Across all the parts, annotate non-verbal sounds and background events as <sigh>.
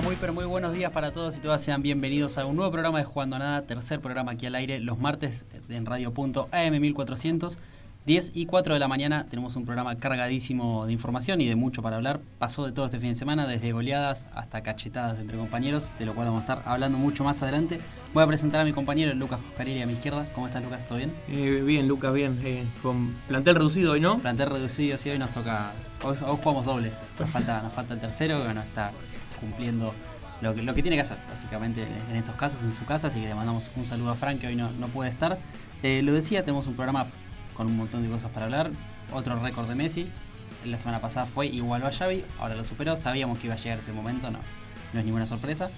Hola, muy pero muy buenos días para todos y todas. Sean bienvenidos a un nuevo programa de Jugando a Nada, tercer programa aquí al aire, los martes en Radio.am 1400. 10 y 4 de la mañana tenemos un programa cargadísimo de información y de mucho para hablar. Pasó de todo este fin de semana, desde goleadas hasta cachetadas entre compañeros, de lo cual vamos a estar hablando mucho más adelante. Voy a presentar a mi compañero Lucas Coscarelli a mi izquierda. ¿Cómo estás, Lucas? ¿Todo bien? Eh, bien, Lucas, bien. Eh, con plantel reducido hoy, ¿no? Plantel reducido, sí, hoy nos toca. Hoy, jugamos dobles. Nos falta, nos falta el tercero, que bueno, está cumpliendo lo que, lo que tiene que hacer, básicamente, en estos casos, en su casa. Así que le mandamos un saludo a Frank, que hoy no, no puede estar. Eh, lo decía, tenemos un programa con un montón de cosas para hablar. Otro récord de Messi. La semana pasada fue igual a Xavi, ahora lo superó. Sabíamos que iba a llegar ese momento, no, no es ninguna sorpresa.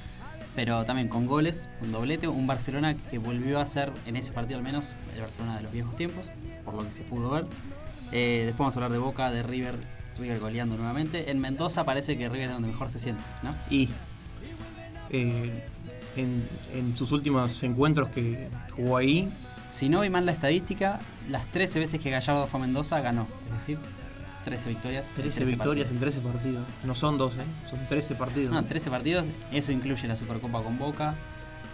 Pero también con goles, un doblete, un Barcelona que volvió a ser, en ese partido al menos, el Barcelona de los viejos tiempos, por lo que se pudo ver. Eh, después vamos a hablar de Boca, de River, River goleando nuevamente. En Mendoza parece que River es donde mejor se siente, ¿no? Y eh, en, en, sus últimos encuentros que jugó ahí, si no vi mal la estadística, las 13 veces que Gallardo fue a Mendoza ganó. Es decir, 13 victorias. 13, victorias en 13 partidos. No son 12, ¿eh? son 13 partidos. No, 13 partidos. Eso incluye la Supercopa con Boca.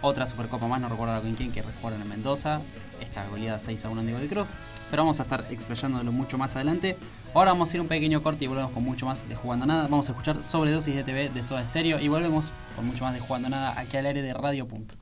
Otra Supercopa más, no recuerdo con quién, que jugaron en Mendoza. Esta goleada 6 a 1 en Diego de Cruz. Pero vamos a estar explayándolo mucho más adelante. Ahora vamos a ir un pequeño corte y volvemos con mucho más de Jugando Nada. Vamos a escuchar Sobredosis de TV de Soda Stereo y volvemos con mucho más de Jugando Nada aquí al aire de Radio Punto.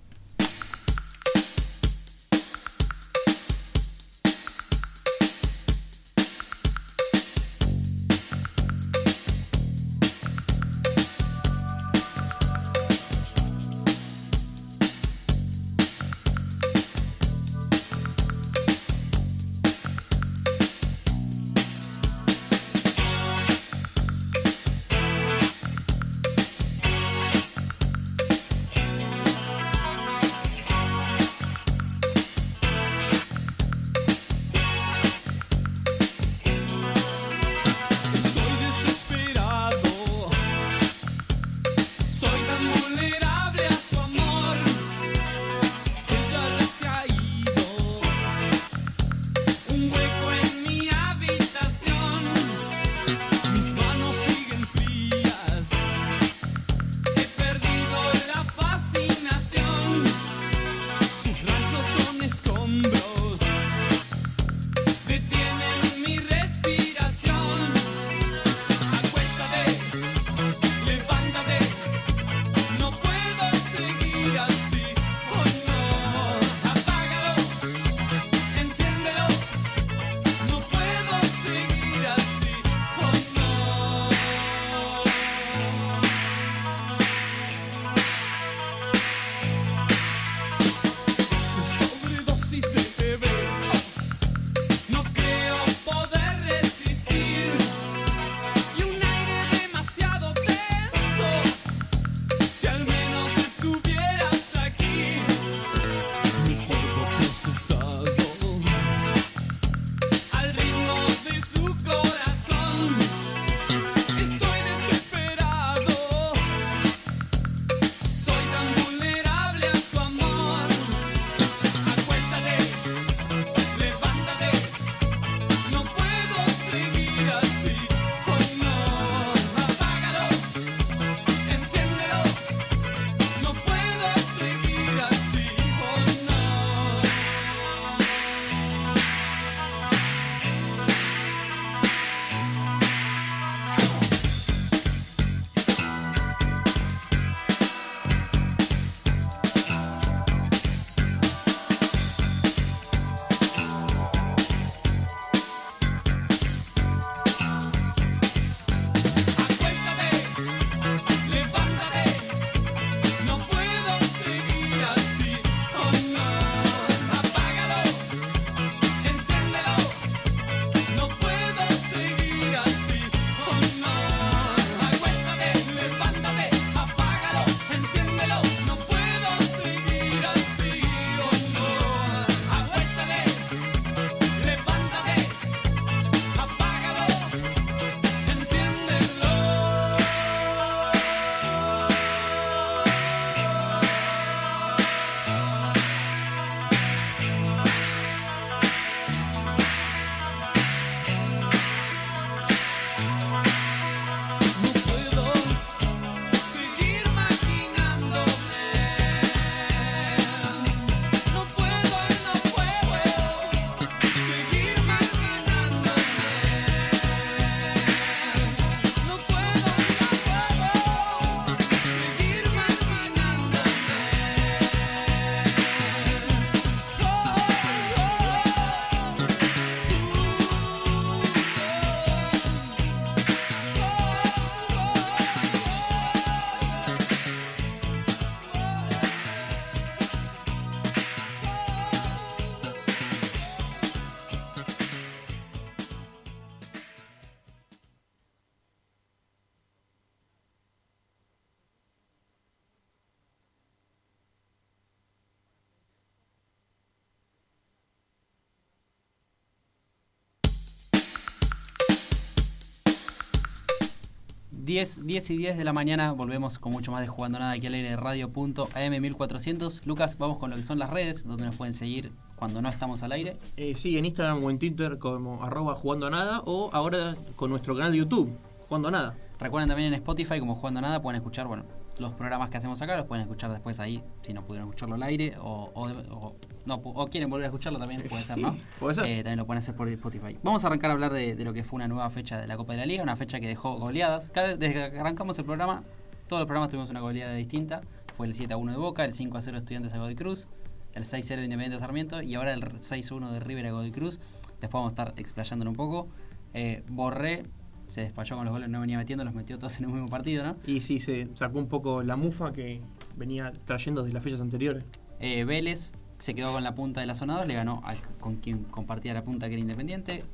10, 10 y 10 de la mañana volvemos con mucho más de Jugando Nada aquí al aire de radio.am1400. Lucas, vamos con lo que son las redes, donde nos pueden seguir cuando no estamos al aire. Eh, sí, en Instagram o en Twitter como arroba jugando nada o ahora con nuestro canal de YouTube, jugando nada. Recuerden también en Spotify como Jugando Nada pueden escuchar, bueno, los programas que hacemos acá los pueden escuchar después ahí, si no pudieron escucharlo al aire o, o- o- no, o quieren volver a escucharlo también, puede ser, <laughs> puede ser. Eh, también lo pueden hacer por Spotify. Vamos a arrancar a hablar de, de lo que fue una nueva fecha de la Copa de la Liga, una fecha que dejó goleadas. Cada, desde que arrancamos el programa, todos los programas tuvimos una goleada distinta. Fue el 7 a 1 de Boca, el 5 a 0 de Estudiantes a Godoy Cruz, el 6 a 0 de Independiente de Sarmiento y ahora el 6 a 1 de River a Godoy Cruz. Después vamos a estar explayándolo un poco. Eh, Borré se despachó con los goles, no venía metiendo, los metió todos en un mismo partido, ¿no? Y sí, se sacó un poco la mufa que venía trayendo de las fechas anteriores. Eh, Vélez se quedó con la punta de la zona 2, le ganó con quien compartía la punta que era Independiente.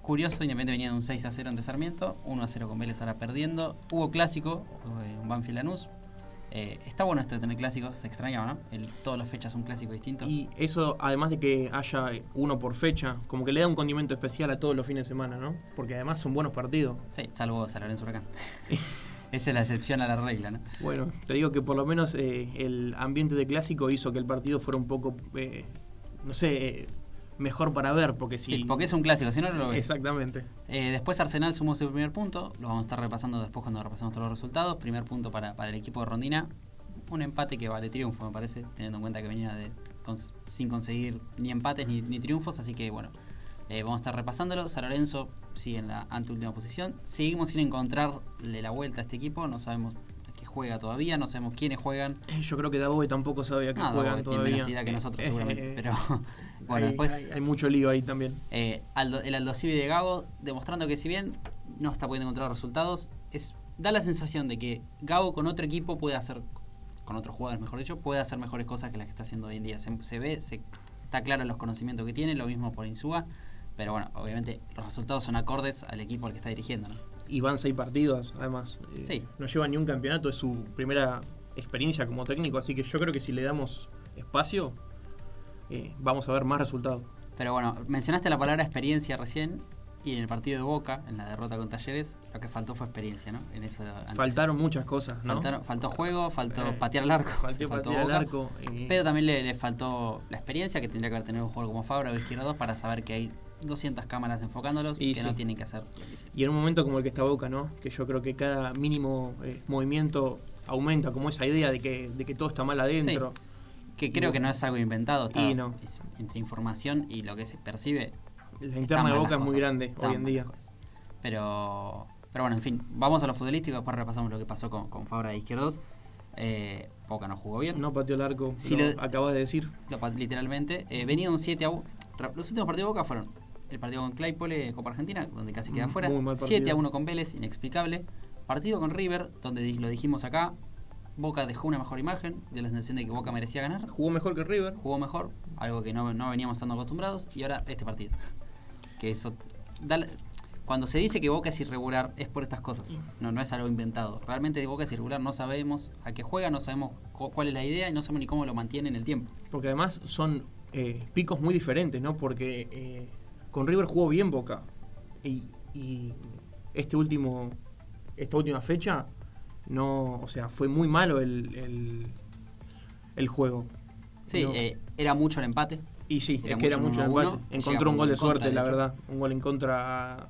Curioso, Independiente venía de un 6 a 0 ante Sarmiento, 1 a 0 con Vélez ahora perdiendo. Hubo clásico, eh, un Banfield Lanús. Eh, está bueno esto de tener clásicos, se extrañaba, ¿no? El, todas las fechas un clásico distinto. Y eso, además de que haya uno por fecha, como que le da un condimento especial a todos los fines de semana, ¿no? Porque además son buenos partidos. Sí, salvo San Lorenzo Huracán. <laughs> Esa es la excepción a la regla, ¿no? Bueno, te digo que por lo menos eh, el ambiente de clásico hizo que el partido fuera un poco, eh, no sé, eh, mejor para ver, porque si... Sí, porque es un clásico, si no no lo ves. Exactamente. Eh, después Arsenal sumó su primer punto, lo vamos a estar repasando después cuando repasemos todos los resultados. Primer punto para, para el equipo de Rondina, un empate que vale triunfo me parece, teniendo en cuenta que venía de, con- sin conseguir ni empates ni, ni triunfos, así que bueno, eh, vamos a estar repasándolo. San Lorenzo sigue en la anteúltima posición. Seguimos sin encontrarle la vuelta a este equipo, no sabemos qué juega todavía, no sabemos quiénes juegan. Eh, Yo creo que Daboe tampoco sabe a qué No, juegan Daboe tiene todavía. menos idea que nosotros Eh, seguramente, eh, pero <laughs> bueno, hay, después... hay- hay mucho lío ahí también. Eh, Aldo- el Aldo Civi de Gago demostrando que si bien no está pudiendo encontrar resultados, es, da la sensación de que Gago con otro equipo puede hacer, con otros jugadores mejor dicho, puede hacer mejores cosas que las que está haciendo hoy en día. Se, se ve, se, está claro los conocimientos que tiene, lo mismo por Insúa, pero bueno, obviamente los resultados son acordes al equipo al que está dirigiendo. ¿no? Y van seis partidos, además. Eh, Sí. No lleva ni un campeonato, es su primera experiencia como técnico, así que yo creo que si le damos espacio, eh, vamos a ver más resultados. Pero bueno, mencionaste la palabra experiencia recién. Y en el partido de Boca, en la derrota con Talleres, lo que faltó fue experiencia, ¿no? En eso antes. Faltaron muchas cosas, ¿no? Faltaron- faltó juego, faltó Eh, patear al arco. Faltó patear Boca. arco. Pero también le, le faltó la experiencia que tendría que haber tenido un jugador como Fabra o Izquierdo 2 para saber que hay 200 cámaras enfocándolos Y que sí. no tienen que hacer lo que hicieron. Y en un momento como el que está Boca, ¿no? Que yo creo que cada mínimo eh, movimiento aumenta como esa idea de que, de que todo está mal adentro. Que creo que no es algo inventado, está, Y no. es entre información y lo que se percibe. La interna de Boca es muy grande hoy en día. Pero, pero bueno, en fin, vamos a lo futbolístico, después repasamos lo que pasó con, con Fabra de Izquierdos. Eh, Boca no jugó bien. No pateó el arco, Si lo lo- acabas de decir. Lo literalmente. Eh, venía un 7 a 1. Los últimos partidos de Boca fueron el partido con Claypole, Copa Argentina, donde casi queda Mm, fuera. muy mal 7 a partido. 1 con Vélez, inexplicable. Partido con River, donde lo dijimos acá. Boca dejó una mejor imagen, dio la sensación de que Boca merecía ganar. Jugó mejor que River. Jugó mejor, algo que no, no veníamos estando acostumbrados. Y ahora este partido. Que eso. da la- cuando se dice que Boca es irregular, es por estas cosas. No, no es algo inventado. Realmente Boca es irregular, no sabemos a qué juega, no sabemos cu- cuál es la idea y no sabemos ni cómo lo mantiene en el tiempo. Porque además son eh, picos muy diferentes, ¿no? Porque eh, con River jugó bien Boca. Y, y este último, esta última fecha, no, o sea, fue muy malo el, el, el juego. Sí, No. eh, era mucho el empate. Y sí, Era es que era mucho el empate. Encontró un gol de suerte, de la verdad. Un gol en contra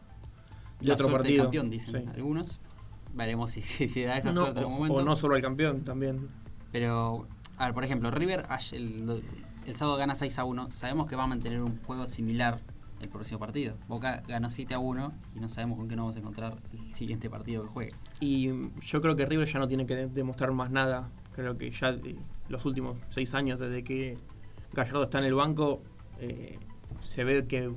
de La otro partido. campeón, dicen Sí. algunos. Veremos si, si da esa No, suerte en algún momento. o no solo al campeón, también. Pero, a ver, por ejemplo, River el, el sábado gana 6 a 1. Sabemos que va a mantener un juego similar el próximo partido. Boca ganó 7 a 1 y no sabemos con qué nos vamos a encontrar el siguiente partido que juegue. Y mm, yo creo que River ya no tiene que demostrar más nada. Creo que ya eh, los últimos seis años, desde que Gallardo está en el banco, eh, se ve que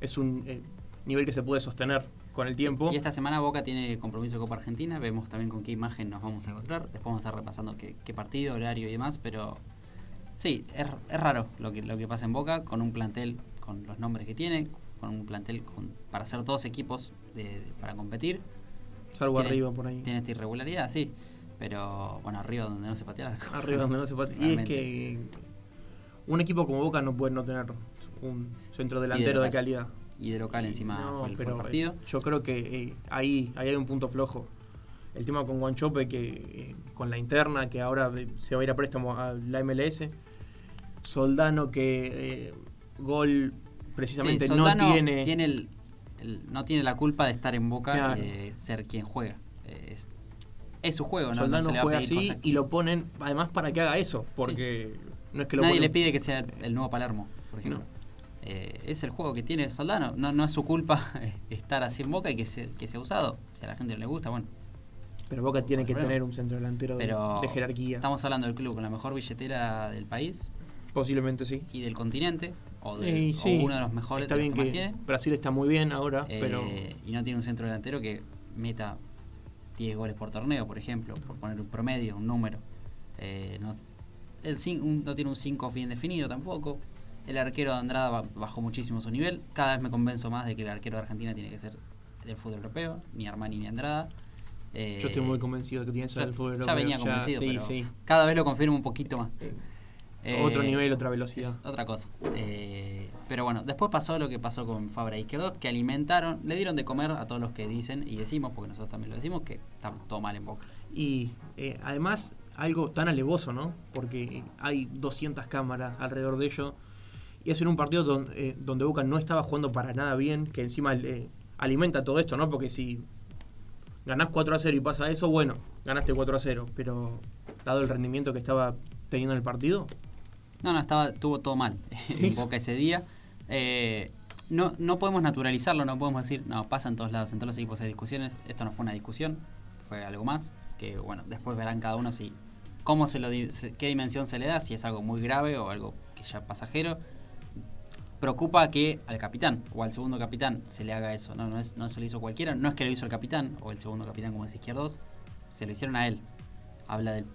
es un eh, nivel que se puede sostener con el tiempo. Y esta semana Boca tiene compromiso de Copa Argentina. Vemos también con qué imagen nos vamos a encontrar. Después vamos a estar repasando qué, qué partido, horario y demás. Pero sí, es, es raro lo que, lo que pasa en Boca con un plantel con los nombres que tiene, con un plantel con- para hacer dos equipos de- de- para competir. Salvo tiene- arriba por ahí. Tiene esta irregularidad, sí. Pero bueno, arriba donde no se patea. Arriba donde no se puede. Y es que un equipo como Boca no puede no tener un centro delantero de calidad. Y de local encima No, fue, el, fue el pero partido. eh, yo creo que eh, ahí, ahí hay un punto flojo. el tema con Guanchope, que eh, con la interna, que ahora se va a ir a préstamo a la MLS. Soldano, que eh, gol precisamente Sí, no Soldano tiene. el- el- no tiene la culpa de estar en Boca Claro. de ser quien juega. Eh, Es, es su juego, ¿no? No Soldano se va a juega así y lo ponen además para que haga eso, porque no es que lo Nadie ponen- le pide que sea el nuevo Palermo, por ejemplo. No. Eh, es el juego que tiene Soldano. No, no es su culpa <laughs> estar así en Boca y que se, que sea usado. Si a la gente no le gusta, bueno. Pero Boca tiene que Problema. tener un centro delantero de, Pero de jerarquía. estamos hablando del club con la mejor billetera del país Posiblemente sí. y del continente, o, del- o sí, uno de los mejores Está de los bien que, más que tiene. Brasil está muy bien ahora, Eh, pero Y no tiene un centro delantero que meta 10 goles por torneo, por ejemplo, por poner un promedio, un número. Eh, no, el un- no tiene un 5 bien definido tampoco. El arquero de Andrada ba- bajó muchísimo su nivel. Cada vez me convenzo más de que el arquero de Argentina tiene que ser del fútbol europeo, ni Armani ni Andrada. Eh, yo estoy muy convencido de que tiene que ser el ya- fútbol ya europeo. venía convencido, sí, pero sí. cada vez lo confirmo un poquito más. Eh, Eh, otro nivel, otra velocidad. otra cosa. Eh, pero bueno, después pasó lo que pasó con Fabra e Izquierdo, que alimentaron, le dieron de comer a todos los que dicen y decimos, porque nosotros también lo decimos, que está todo mal en Boca. Y eh, además algo tan alevoso, ¿no? Porque hay 200 cámaras alrededor de ello. Y es en un partido donde, donde Boca no estaba jugando para nada bien, que encima alimenta todo esto, ¿no? Porque si ganás 4 a 0 y pasa eso, bueno, ganaste 4 a 0. Pero dado el rendimiento que estaba teniendo en el partido, No, no, estaba, tuvo todo mal <laughs> en. Boca ese día. Eh, no, no podemos naturalizarlo, no podemos decir, no, pasa en todos lados, en todos los equipos hay discusiones. Esto no fue una discusión, fue algo más, que bueno, después verán cada uno si cómo se lo qué dimensión se le da, si es algo muy grave o algo que ya pasajero. Preocupa que al capitán o al segundo capitán se le haga eso, no, no, es, no se lo hizo cualquiera, no es que lo hizo el capitán o el segundo capitán como es izquierdos, se lo hicieron a él. Habla del,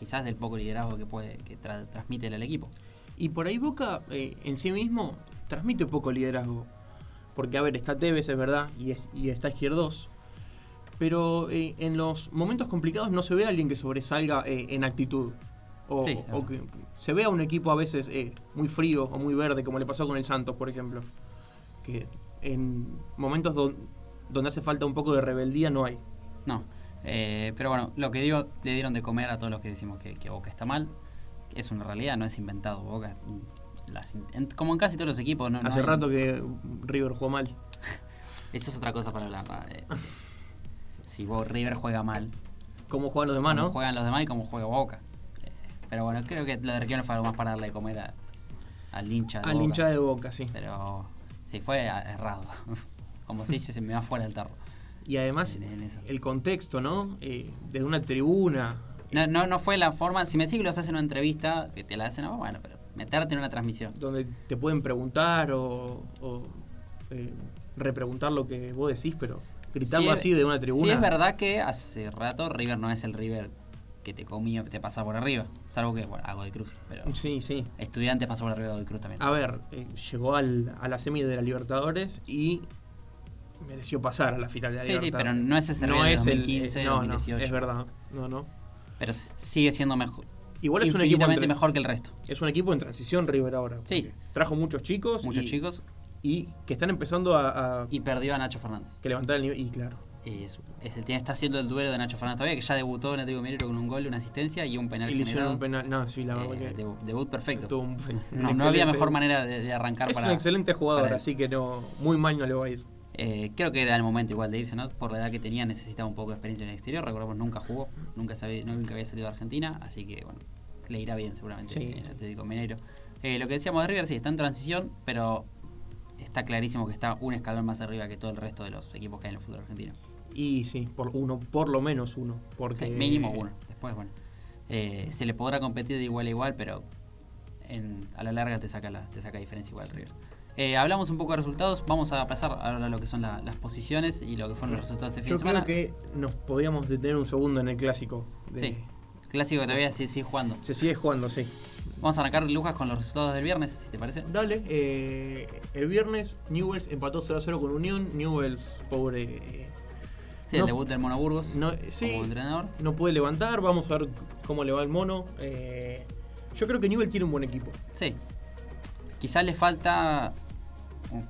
quizás del poco liderazgo que puede, que tra- transmite el equipo. Y por ahí Boca eh, en sí mismo transmite poco liderazgo. Porque, a ver, está Tevez, es verdad, y, es- y está Izquierdos. Pero eh, en los momentos complicados no se ve a alguien que sobresalga eh, en actitud. O, Sí, o claro. que se ve a un equipo a veces eh, muy frío o muy verde, como le pasó con el Santos, por ejemplo. Que en momentos don- donde hace falta un poco de rebeldía no hay. No. Eh, pero bueno, lo que digo, le dieron de comer a todos los que decimos que, que Boca está mal. Es una realidad, no es inventado. Boca, las in- en- como en casi todos los equipos, no, no hace hay- rato que River jugó mal. <laughs> Eso es otra cosa para hablar. Eh, si vos, River juega mal, ¿Cómo juegan los demás, cómo no? juegan los demás y cómo juega Boca. Eh, pero bueno, creo que lo de Riquelme fue algo más para darle de comer a- al hincha. de Al Boca. hincha de Boca, sí. Pero sí, fue errado. <laughs> como se dice, se me va fuera del tarro. Y además, el contexto, ¿no? Eh, desde una tribuna. No, no, no fue la forma. Si me decís que los hacen en una entrevista, que te la hacen, ah, bueno, pero meterte en una transmisión. donde te pueden preguntar o, o, eh, repreguntar lo que vos decís, pero gritarlo Sí así de una tribuna. Sí, es verdad que hace rato River no es el River que te comía, te pasa por arriba. Salvo que, bueno, hago de cruz. Pero Sí, sí. estudiantes pasó por arriba de cruz también. A ver, eh, llegó al, a la semi de la Libertadores y mereció pasar a la final de la Sí, sí, pero no es ese no de es el 2015, eh, no, 2018. no, es verdad. No, no. Pero sigue siendo mejor. Igual es un equipo en infinitamente tra- mejor que el resto. es un equipo en transición River ahora. Sí. Trajo muchos chicos Muchos y, chicos. y que están empezando a, a- Y perdió a Nacho Fernández. que levantar el nivel y claro. Y es, es está haciendo el duelo de Nacho Fernández todavía, que ya debutó en Atlético Mineiro con un gol, una asistencia y un penal. Y le hicieron un penal. No, sí, la verdad Eh, que debut perfecto. un- No, no había mejor manera de, de arrancar Es para. un excelente jugador, así que no muy mal no le va a ir. Eh, creo que era el momento igual de irse, ¿no? Por la edad que tenía necesitaba un poco de experiencia en el exterior. Recordemos, nunca jugó, nunca, sabía, nunca había salido de Argentina, así que bueno, le irá bien seguramente Sí, en el. Atlético Mineiro. Eh, lo que decíamos de River, sí, está en transición, pero está clarísimo que está un escalón más arriba que todo el resto de los equipos que hay en el fútbol argentino. Y sí, por uno, por lo menos uno. Porque Mínimo uno. Después, bueno, eh, se le podrá competir de igual a igual, pero en- a la larga te saca la, te saca diferencia igual River. Eh, hablamos un poco de resultados, vamos a pasar ahora a lo que son la- las posiciones y lo que fueron los resultados de este fin Yo de semana. creo que nos podríamos detener un segundo en el clásico. de- Sí. Clásico que todavía sí sigue jugando. Se sigue jugando, sí. Vamos a arrancar, Lucas, con los resultados del viernes, si te parece. Dale, eh, el viernes Newells empató 0 a 0 con Unión. Newells, pobre. eh, Sí, no- el debut del Mono Burgos no, sí, como entrenador. no puede levantar. Vamos a ver cómo le va el mono. Eh, yo creo que Newell tiene un buen equipo. Sí. Quizás le falta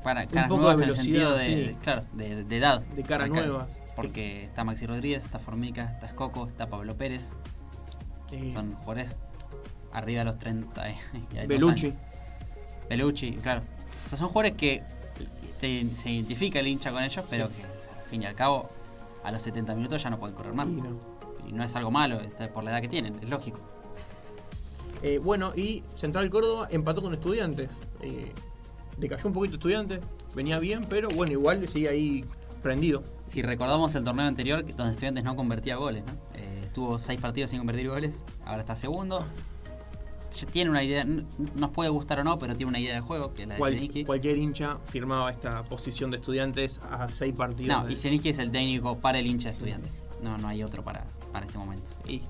para caras nuevas en el sentido de, sí. claro, de, de edad. De cara Acá- nuevas. Porque está Maxi Rodríguez, está Formica, está Escoco, está Pablo Pérez. Eh, Son jugadores arriba de los 30 y <laughs> y hay dos Belucci. Belucci, claro. O sea, son jugadores que te- se identifica el hincha con ellos, pero Sí. que al fin y al cabo, a los 70 minutos ya no pueden correr más. Y no. Y no es algo malo, está por la edad que tienen, es lógico. Eh, bueno, y Central Córdoba empató con Estudiantes. Eh, decayó un poquito Estudiantes, venía bien, pero bueno, igual sigue ahí prendido. Si recordamos el torneo anterior, donde Estudiantes no convertía goles, ¿no? Eh, tuvo seis partidos sin convertir goles, ahora está segundo. Tiene una idea, nos puede gustar o no, pero tiene una idea de juego, que es la de Cual- cualquier hincha firmaba esta posición de Estudiantes a seis partidos. No, de- y Zelinski es el técnico para el hincha de Estudiantes. No, no hay otro para, para este momento. y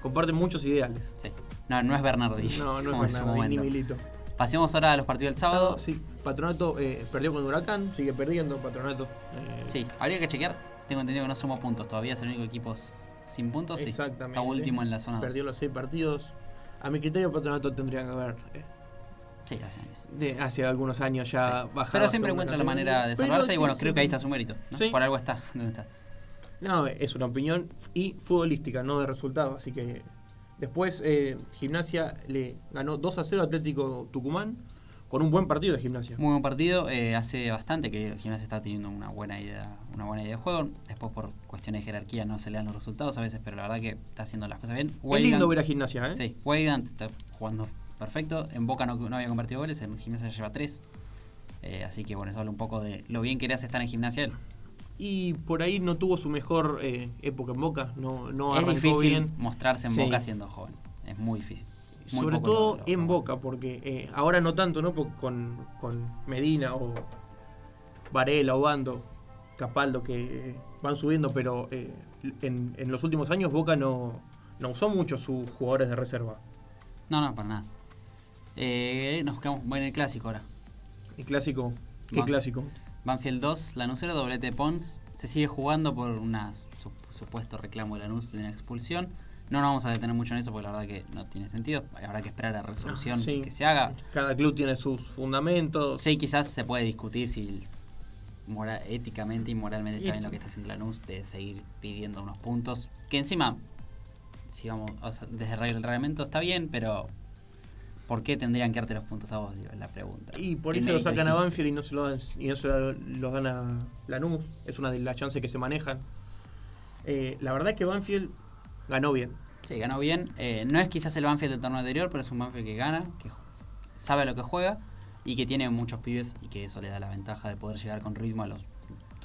comparten muchos ideales. Sí. No, no es Bernardi. No, no es <laughs> Bernardi, ni. Milito. Pasemos ahora a los partidos del sábado. Sí, Patronato eh, perdió con Huracán, sigue perdiendo Patronato. eh, Sí, habría que chequear. Tengo entendido que no sumó puntos. Todavía es el único equipo sin puntos. Exactamente. Está último en la zona. Perdió los seis partidos. A mi criterio, Patronato tendría que haber eh, Sí, hace años. de hace algunos años ya Sí. bajado. Pero siempre encuentra la manera de salvarse y bueno, sí, creo que ahí está su mérito. Por algo está donde está. No, es una opinión y futbolística, no de resultado. Así que después eh, Gimnasia le ganó 2 a 0 a Atlético Tucumán con un buen partido de Gimnasia. Muy buen partido. eh, hace bastante que el gimnasio está teniendo una buena idea, una buena idea de juego. Después por cuestiones de jerarquía no se le dan los resultados a veces, pero la verdad que está haciendo las cosas bien. Es Weigand- lindo ver a Gimnasia, ¿eh? Sí, Weigand está jugando perfecto. En Boca no, no había convertido goles, en Gimnasia ya lleva tres. Eh, así que bueno, eso habla un poco de lo bien que le hace estar en Gimnasia. Y por ahí no tuvo su mejor eh, época en Boca, no, no es arrancó difícil bien. mostrarse en Sí. Boca siendo joven. Es muy difícil. Muy Sobre todo lo- lo- en Boca, porque eh, ahora no tanto, ¿no? Porque con, con Medina o Varela o Bando, Capaldo, que eh, van subiendo, pero eh, en, en los últimos años Boca no, no usó mucho sus jugadores de reserva. No, no, para nada. Eh, nos quedamos en el clásico ahora. El clásico, ¿qué clásico? Banfield 2, Lanús 0, doblete de Pons. Se sigue jugando por un supuesto reclamo de Lanús de una expulsión. No nos vamos a detener mucho en eso porque la verdad que no tiene sentido. Habrá que esperar a la resolución Sí. que se haga. Cada club tiene sus fundamentos. Sí, quizás se puede discutir si mora- éticamente y moralmente está bien lo que está haciendo Lanús de seguir pidiendo unos puntos. Que encima, si vamos, o sea, desde el reglamento está bien, pero ¿por qué tendrían que darte los puntos a vos? Digo, es la pregunta. Y por ¿Qué ahí se lo sacan a? Banfield y no se lo dan, y no se lo, lo dan a Lanús. Es una de las chances que se manejan. Eh, la verdad es que Banfield ganó bien. Sí, ganó bien. Eh, no es quizás el Banfield del torneo anterior, pero es un Banfield que gana, que sabe a lo que juega y que tiene muchos pibes y que eso le da la ventaja de poder llegar con ritmo a los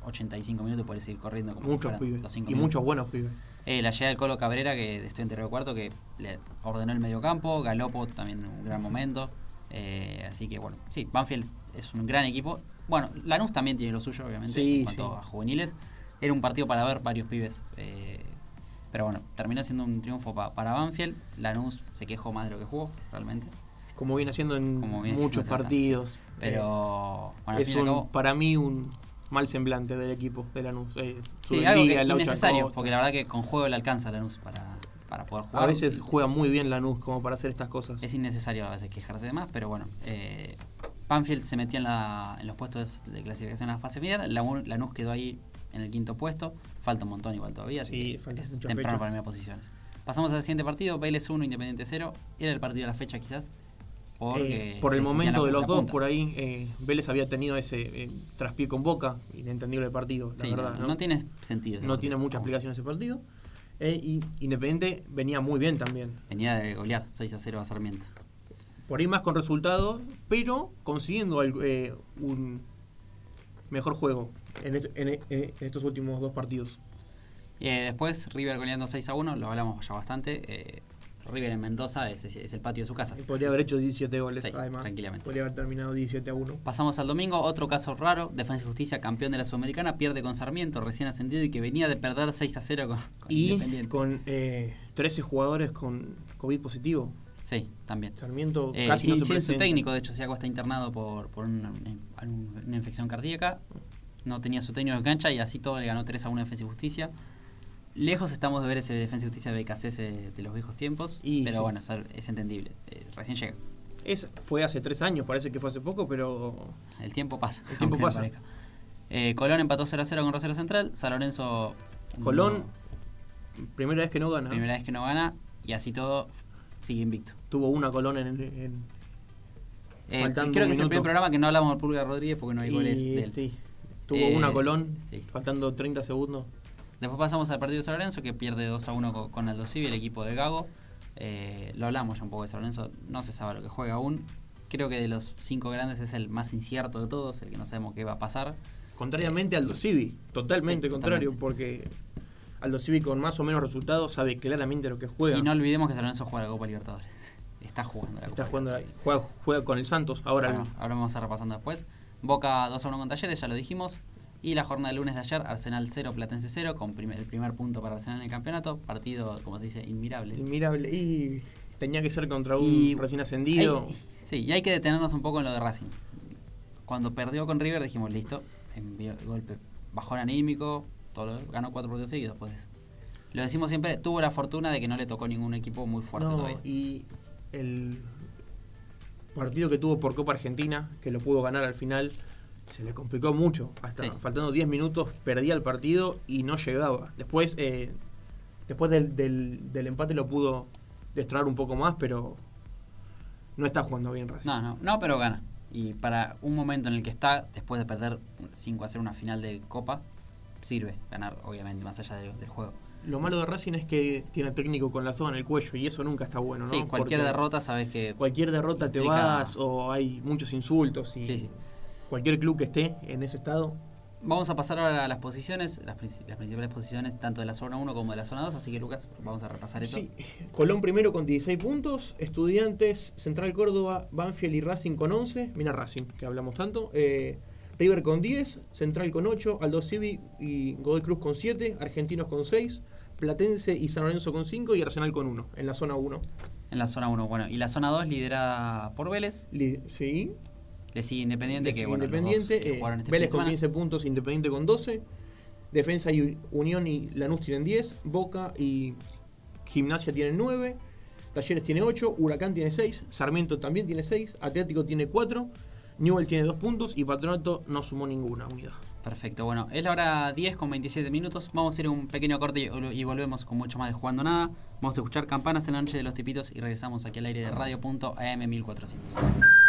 85 minutos y poder seguir corriendo como Muchos pibes. los cinco Y minutos. muchos buenos pibes. Eh, la llegada del Colo Cabrera, que de estudiante de cuarto, que le ordenó el mediocampo. Galopo también un gran momento. Eh, así que bueno, sí, Banfield es un gran equipo. Bueno, Lanús también tiene lo suyo, obviamente, Sí, en cuanto sí. a juveniles. Era un partido para ver varios pibes. eh, pero bueno, terminó siendo un triunfo pa- para Banfield. Lanús se quejó más de lo que jugó, realmente. Como viene haciendo en viene muchos partidos. Pero bueno, es un, cabo, para mí un mal semblante del equipo de Lanús. Eh, sí, algo que innecesario, Costa. porque la verdad que con juego le alcanza a Lanús para, para poder jugar. A veces juega muy bien Lanús como para hacer estas cosas. Es innecesario a veces quejarse de más, pero bueno. Eh, Banfield se metió en, la, en los puestos de clasificación a la fase final. La, Lanús quedó ahí en el quinto puesto. Falta un montón igual todavía. Sí, que faltan es temprano fechas. para mirar posiciones. Pasamos al siguiente partido. Vélez 1, Independiente 0. Era el partido de la fecha quizás. Porque Eh, por el momento de los dos, punta. por ahí, eh, Vélez había tenido ese eh, traspié con Boca, inentendible partido, la Sí, verdad. no, ¿no? no tiene sentido. ese No partido. tiene mucha explicación ese partido. Y Independiente venía muy bien también. Venía de golear 6 a 0 a Sarmiento. Por ahí más con resultados, pero consiguiendo un mejor juego en, est- en- en estos últimos dos partidos. Después River goleando 6 a 1, lo hablamos ya bastante. River en Mendoza es, es el patio de su casa. Y Podría haber hecho 17 goles, Sí, además. tranquilamente. Podría haber terminado 17 a 1. Pasamos al domingo, otro caso raro, Defensa y Justicia, campeón de la Sudamericana, pierde con Sarmiento, recién ascendido y que venía de perder 6 a 0 con, con Y Independiente. con eh, 13 jugadores con COVID positivo. Sí, también. Sarmiento Eh, casi sin, no se sin su técnico, de hecho, Siaco está internado por, por una, una- infección cardíaca. No tenía su técnico en cancha y así todo le ganó 3 a 1 a Defensa y Justicia. Lejos estamos de ver ese Defensa y Justicia de BKC de los viejos tiempos, Y pero sí. bueno, es, es entendible. Eh, recién llega. Es, fue hace tres años, parece que fue hace poco, pero El tiempo pasa. El tiempo pasa. Eh, Colón empató 0 a 0 con Rosario Central. San Lorenzo. Colón, no, primera vez que no gana. primera vez que no gana. Y así todo sigue invicto. Tuvo una Colón en, en- Eh, Faltando creo un que es el minuto. primer programa que no hablamos de Pulga Rodríguez porque no hay goles y, de él. sí, tuvo Eh, una Colón, sí. faltando 30 segundos. Después pasamos al partido de San Lorenzo que pierde 2 a 1 con, con Aldo Civi, el equipo de Gago. Eh, lo hablamos ya un poco de San Lorenzo, no se sabe lo que juega aún. Creo que de los cinco grandes es el más incierto de todos, el que no sabemos qué va a pasar. Contrariamente al Aldo Civi, totalmente Sí, contrario, totalmente. porque Aldo Civi con más o menos resultados sabe claramente lo que juega. Y no olvidemos que San Lorenzo juega la Copa Libertadores. <laughs> Está jugando la Copa Está jugando, la- juega, juega con el Santos, ahora Bueno, ahora vamos a repasando después. Boca 2 a 1 con Talleres, ya lo dijimos. Y la jornada de lunes de ayer, Arsenal 0, Platense 0, con el primer punto para Arsenal en el campeonato. Partido, como se dice, inmirable. admirable. Y tenía que ser contra un Y- recién ascendido. Hay- sí, y hay que detenernos un poco en lo de Racing. Cuando perdió con River dijimos, listo, envió el golpe, bajón anímico, todo lo- ganó cuatro partidos seguidos eso. Lo decimos siempre, tuvo la fortuna de que no le tocó ningún equipo muy fuerte No, todavía. y el partido que tuvo por Copa Argentina, que lo pudo ganar al final, se le complicó mucho. Hasta Sí. faltando 10 minutos perdía el partido y no llegaba. Después, eh, después del, del- del empate lo pudo destrabar un poco más, pero no está jugando bien Racing. No, no, no, pero gana. Y para un momento en el que está, después de perder 5 a 0 una final de Copa, sirve ganar, obviamente, más allá de- del juego. Lo malo de Racing es que tiene técnico con la soga en el cuello y eso nunca está bueno, ¿no? Sí, cualquier Porque derrota sabes que... Cualquier derrota te vas o hay muchos insultos y Sí, sí. Cualquier club que esté en ese estado Vamos a pasar ahora a las posiciones, las, princi- las principales posiciones tanto de la zona 1 como de la zona 2, así que Lucas, vamos a repasar eso. Sí, Colón primero con 16 puntos, Estudiantes, Central Córdoba, Banfield y Racing con 11, mira Racing, que hablamos tanto, eh, River con 10, Central con 8, Aldo Civi y Godoy Cruz con 7, Argentinos con 6, Platense y San Lorenzo con 5 y Arsenal con 1, en la zona 1. En la zona 1, bueno, y la zona 2 liderada por Vélez, Li- Sí, sí, Independiente, que, bueno, Independiente eh, este Vélez con 15 puntos, Independiente con 12. Defensa y Unión y Lanús tienen 10. Boca y Gimnasia tienen 9. Talleres tiene 8. Huracán tiene 6. Sarmiento también tiene 6. Atlético tiene 4. Newell tiene 2 puntos. Y Patronato no sumó ninguna unidad. Perfecto, bueno, es la hora 10 con 27 minutos. Vamos a hacer un pequeño corte y volvemos con mucho más de Jugando Nada. Vamos a escuchar campanas en la noche de los tipitos y regresamos aquí al aire de radio.am1400.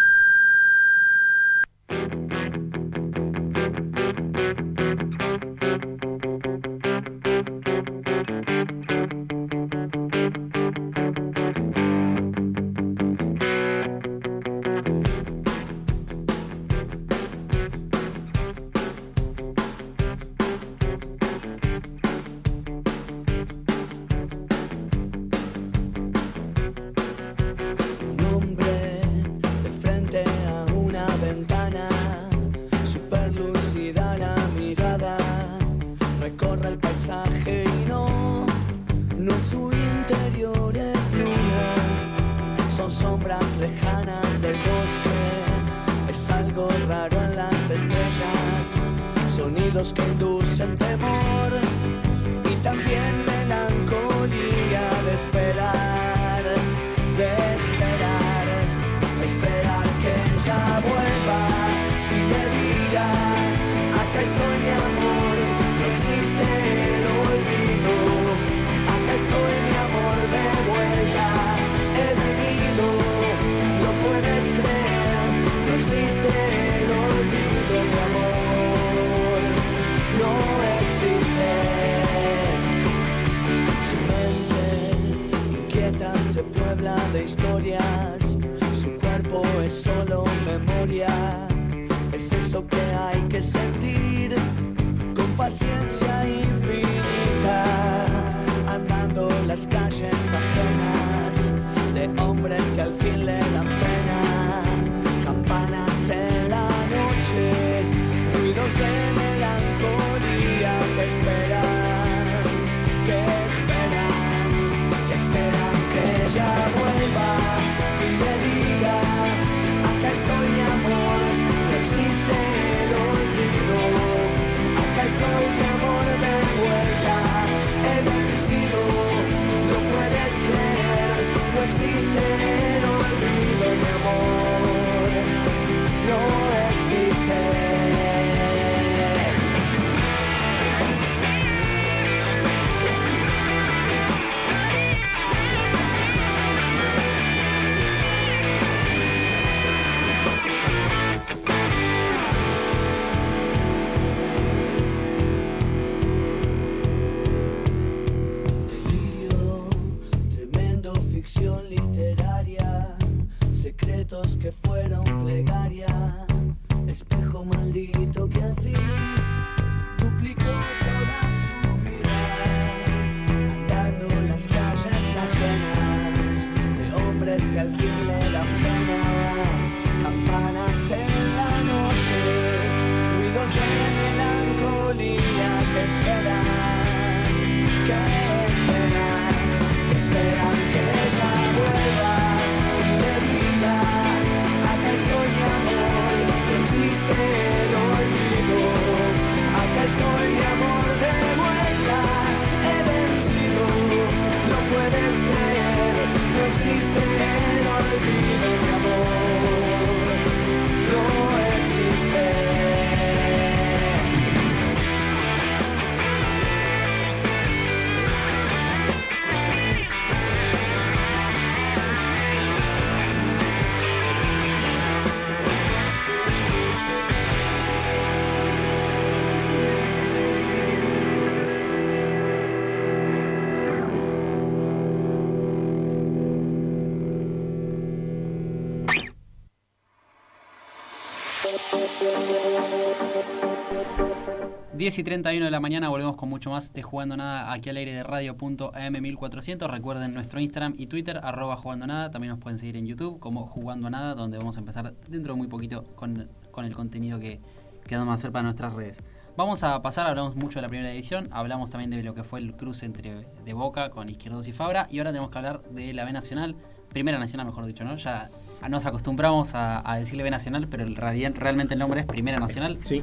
10 y 31 de la mañana volvemos con mucho más de Jugando Nada aquí al aire de radio.am1400. Recuerden nuestro Instagram y Twitter, arroba Jugando Nada. También nos pueden seguir en YouTube como Jugando Nada, donde vamos a empezar dentro de muy poquito con, con el contenido que, que vamos a hacer para nuestras redes. Vamos a pasar, hablamos mucho de la primera edición, hablamos también de lo que fue el cruce entre de Boca con Izquierdos y Fabra y ahora tenemos que hablar de la B Nacional, Primera Nacional mejor dicho, ¿no? Ya nos acostumbramos a, decirle B Nacional, pero realmente el nombre es Primera Nacional. Sí.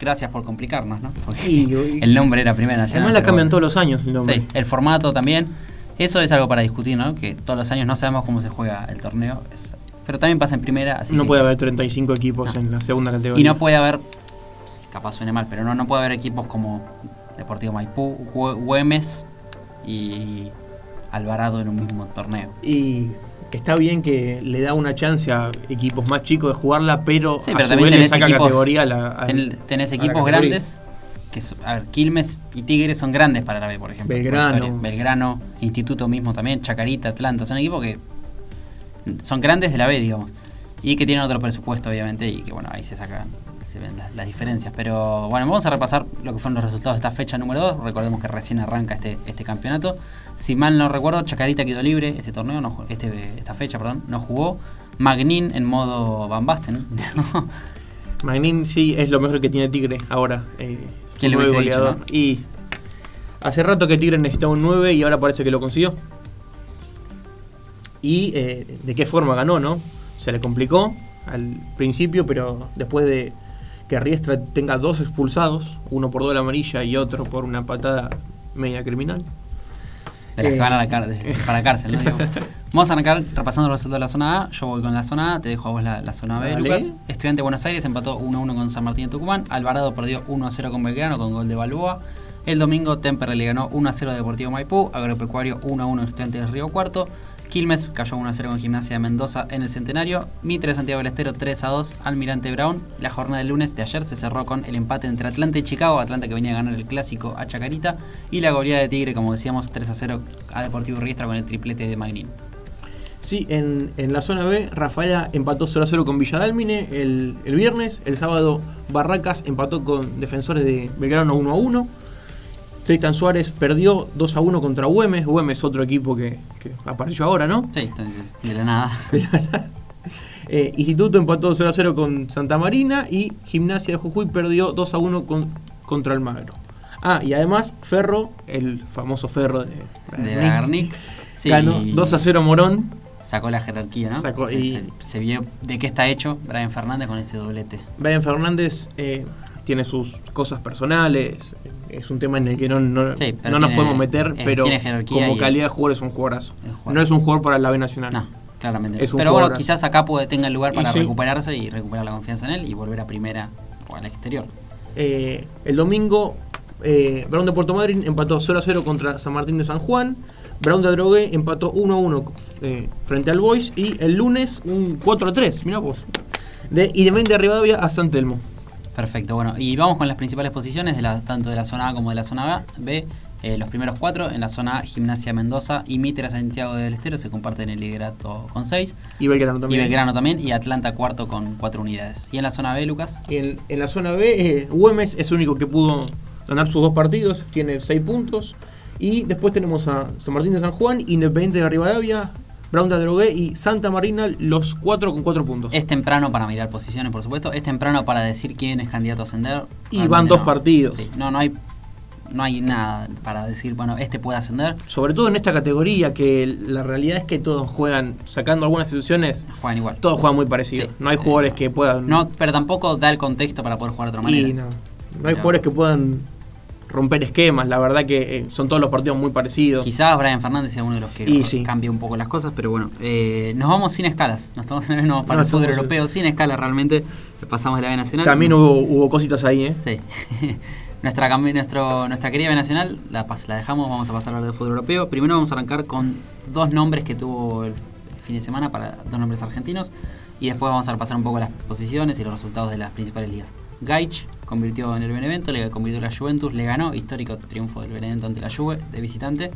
Gracias por complicarnos, ¿no? Porque Y- y- el nombre era Primera Nacional. Además la cambian bueno. todos los años el nombre. Sí, el formato también. Eso es algo para discutir, ¿no? Que todos los años no sabemos cómo se juega el torneo. es- pero también pasa en primera, así no que- puede haber 35 equipos No. en la segunda categoría. Y no puede haber, capaz suene mal, pero no, no puede haber equipos como Deportivo Maipú, Güe- Güemes y Alvarado en un mismo torneo. Y está bien que le da una chance a equipos más chicos de jugarla, pero Sí, a pero su también vez le saca equipos, categoría a la. a- ten- tenés equipos grandes, que es- a ver, Quilmes y Tigres son grandes para la B, por ejemplo. Belgrano. Belgrano, Instituto mismo también, Chacarita, Atlanta, son equipos que son grandes de la B, digamos. Y que tienen otro presupuesto, obviamente, y que bueno, ahí se sacan, se ven las, las diferencias. Pero bueno, vamos a repasar lo que fueron los resultados de esta fecha número 2. Recordemos que recién arranca este, este campeonato. Si mal no recuerdo, Chacarita quedó libre este torneo, no, este, esta fecha, perdón, no jugó. Magnin en modo Van Basten. ¿no? <laughs> Magnin sí es lo mejor que tiene Tigre ahora. Eh, ¿Quién dicho, goleador. no? Y hace rato que Tigre necesitaba un 9 y ahora parece que lo consiguió. Y eh, de qué forma ganó, ¿no? Se le complicó al principio, pero después de que Riestra tenga dos expulsados, uno por doble amarilla y otro por una patada media criminal. De las Eh. que van a la para cárcel, ¿no? <laughs> Digo, Vamos a arrancar repasando los resultados de la zona A. Yo voy con la zona A, te dejo a vos la, la zona B, Dale. Lucas. Estudiante de Buenos Aires empató 1-1 con San Martín de Tucumán. Alvarado perdió 1-0 con Belgrano con gol de Balboa. El domingo Temperley le ganó 1-0 a Deportivo Maipú. Agropecuario 1-1 Estudiante de Río Cuarto. Quilmes cayó 1-0 con Gimnasia de Mendoza en el Centenario. Mitre Santiago del Estero 3-2 Almirante Brown. La jornada del lunes de ayer se cerró con el empate entre Atlanta y Chicago. Atlanta que venía a ganar el clásico a Chacarita. Y la goleada de Tigre, como decíamos, 3-0 a Deportivo Riestra con el triplete de Magnin. Sí, en, en la zona B, Rafaela empató 0 0 con Villadalmine el, el viernes. El sábado, Barracas empató con defensores de Belgrano 1 1. Tristan Suárez perdió 2 a 1 contra Güemes. Güemes, otro equipo que, que apareció ahora, ¿no? Sí, entonces, <laughs> de la nada. Eh, Instituto empató 0 a 0 con Santa Marina. Y Gimnasia de Jujuy perdió 2 a 1 con, contra Almagro. Ah, y además, Ferro, el famoso Ferro de, De Garnic. Sí, ganó 2 a 0 Morón. Sacó la jerarquía, ¿no? Sacó- se, y- se- se vio de qué está hecho Brian Fernández con ese doblete. Brian Fernández eh, tiene sus cosas personales, es un tema en el que no, no, Sí, no nos tiene- podemos meter, eh, pero como y calidad es- de jugador es un jugadorazo. es. No es un jugador para la B Nacional. No, claramente. Es un Pero bueno, quizás acá puede, tenga el lugar Y para sí. recuperarse y recuperar la confianza en él y volver a primera o al exterior. Eh, el domingo, eh, Brown de Puerto Madryn empató 0 a 0 contra San Martín de San Juan. Brown de Adrogué empató 1 a 1 eh, frente al Boys. Y el lunes un 4 a 3, mirá vos. De Independiente de Rivadavia a San Telmo. Perfecto, bueno, y vamos con las principales posiciones de la, tanto de la zona A como de la zona B. Eh, los primeros cuatro en la zona A, Gimnasia Mendoza y Mitre Santiago del Estero se comparten el liderato con 6. Y Belgrano Y también. Belgrano también y Atlanta cuarto con 4 unidades. Y en la zona B, Lucas, En, en la zona B, eh, Güemes es el único que pudo ganar sus dos partidos, tiene seis puntos. Y después tenemos a San Martín de San Juan, Independiente de Rivadavia, Brown de Adrogué y Santa Marina, los cuatro con cuatro puntos. es temprano para mirar posiciones, por supuesto. Es temprano para decir quién es candidato a ascender. Y Realmente van dos no. partidos. Sí, no, no hay, no hay nada para decir, bueno, este puede ascender. Sobre todo en esta categoría, que la realidad es que todos juegan, sacando algunas instituciones, Juegan igual. todos juegan muy parecido. Sí. No hay jugadores que puedan. No, pero tampoco da el contexto para poder jugar de otra manera. y no, no hay jugadores que puedan romper esquemas. La verdad que eh, son todos los partidos muy parecidos. Quizás Brian Fernández sea uno de los que Y sí. cambia un poco las cosas, pero bueno, eh, nos vamos sin escalas. Nos estamos nos vamos para No, el fútbol europeo sin escalas realmente. Pasamos de la B Nacional. También hubo, hubo cositas ahí, ¿eh? Sí. <laughs> nuestra, nuestro, nuestra querida B Nacional la, la dejamos, vamos a pasar a hablar de fútbol europeo. Primero vamos a arrancar con dos nombres que tuvo el fin de semana para dos nombres argentinos y después vamos a repasar un poco las posiciones y los resultados de las principales ligas. Gaich convirtió en el Benevento, le convirtió la Juventus, le ganó, histórico triunfo del Benevento ante la Juve de visitante.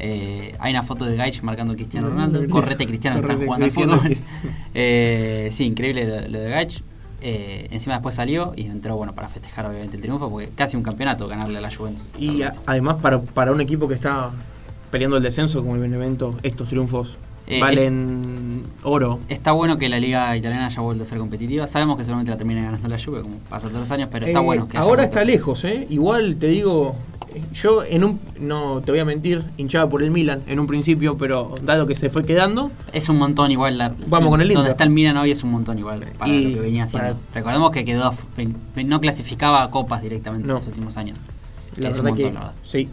Eh, hay una foto de Gaich marcando a Cristiano Ronaldo, correte Cristiano, están Correte jugando al Cristiano, fútbol. sí. <laughs> Eh, sí, increíble lo, lo de Gaich. Eh, encima después salió y entró bueno para festejar obviamente el triunfo porque casi un campeonato ganarle a la Juventus. Y a- además para, para un equipo que está peleando el descenso como el Benevento, estos triunfos Eh, valen oro. Está bueno que la liga italiana haya vuelto a ser competitiva. Sabemos que solamente la termina ganando la Juve como pasa todos los años, pero está Eh, bueno que ahora está lejos, ¿eh? Igual te digo, eh, yo en un, no te voy a mentir, hinchaba por el Milan en un principio, pero dado que se fue quedando, Es un montón igual. La, Vamos con el Donde Inter. está el Milan hoy es un montón igual para Y lo que venía haciendo. para- Recordemos que quedó no clasificaba a copas directamente No. en los últimos años. la es verdad que montón, la verdad. sí,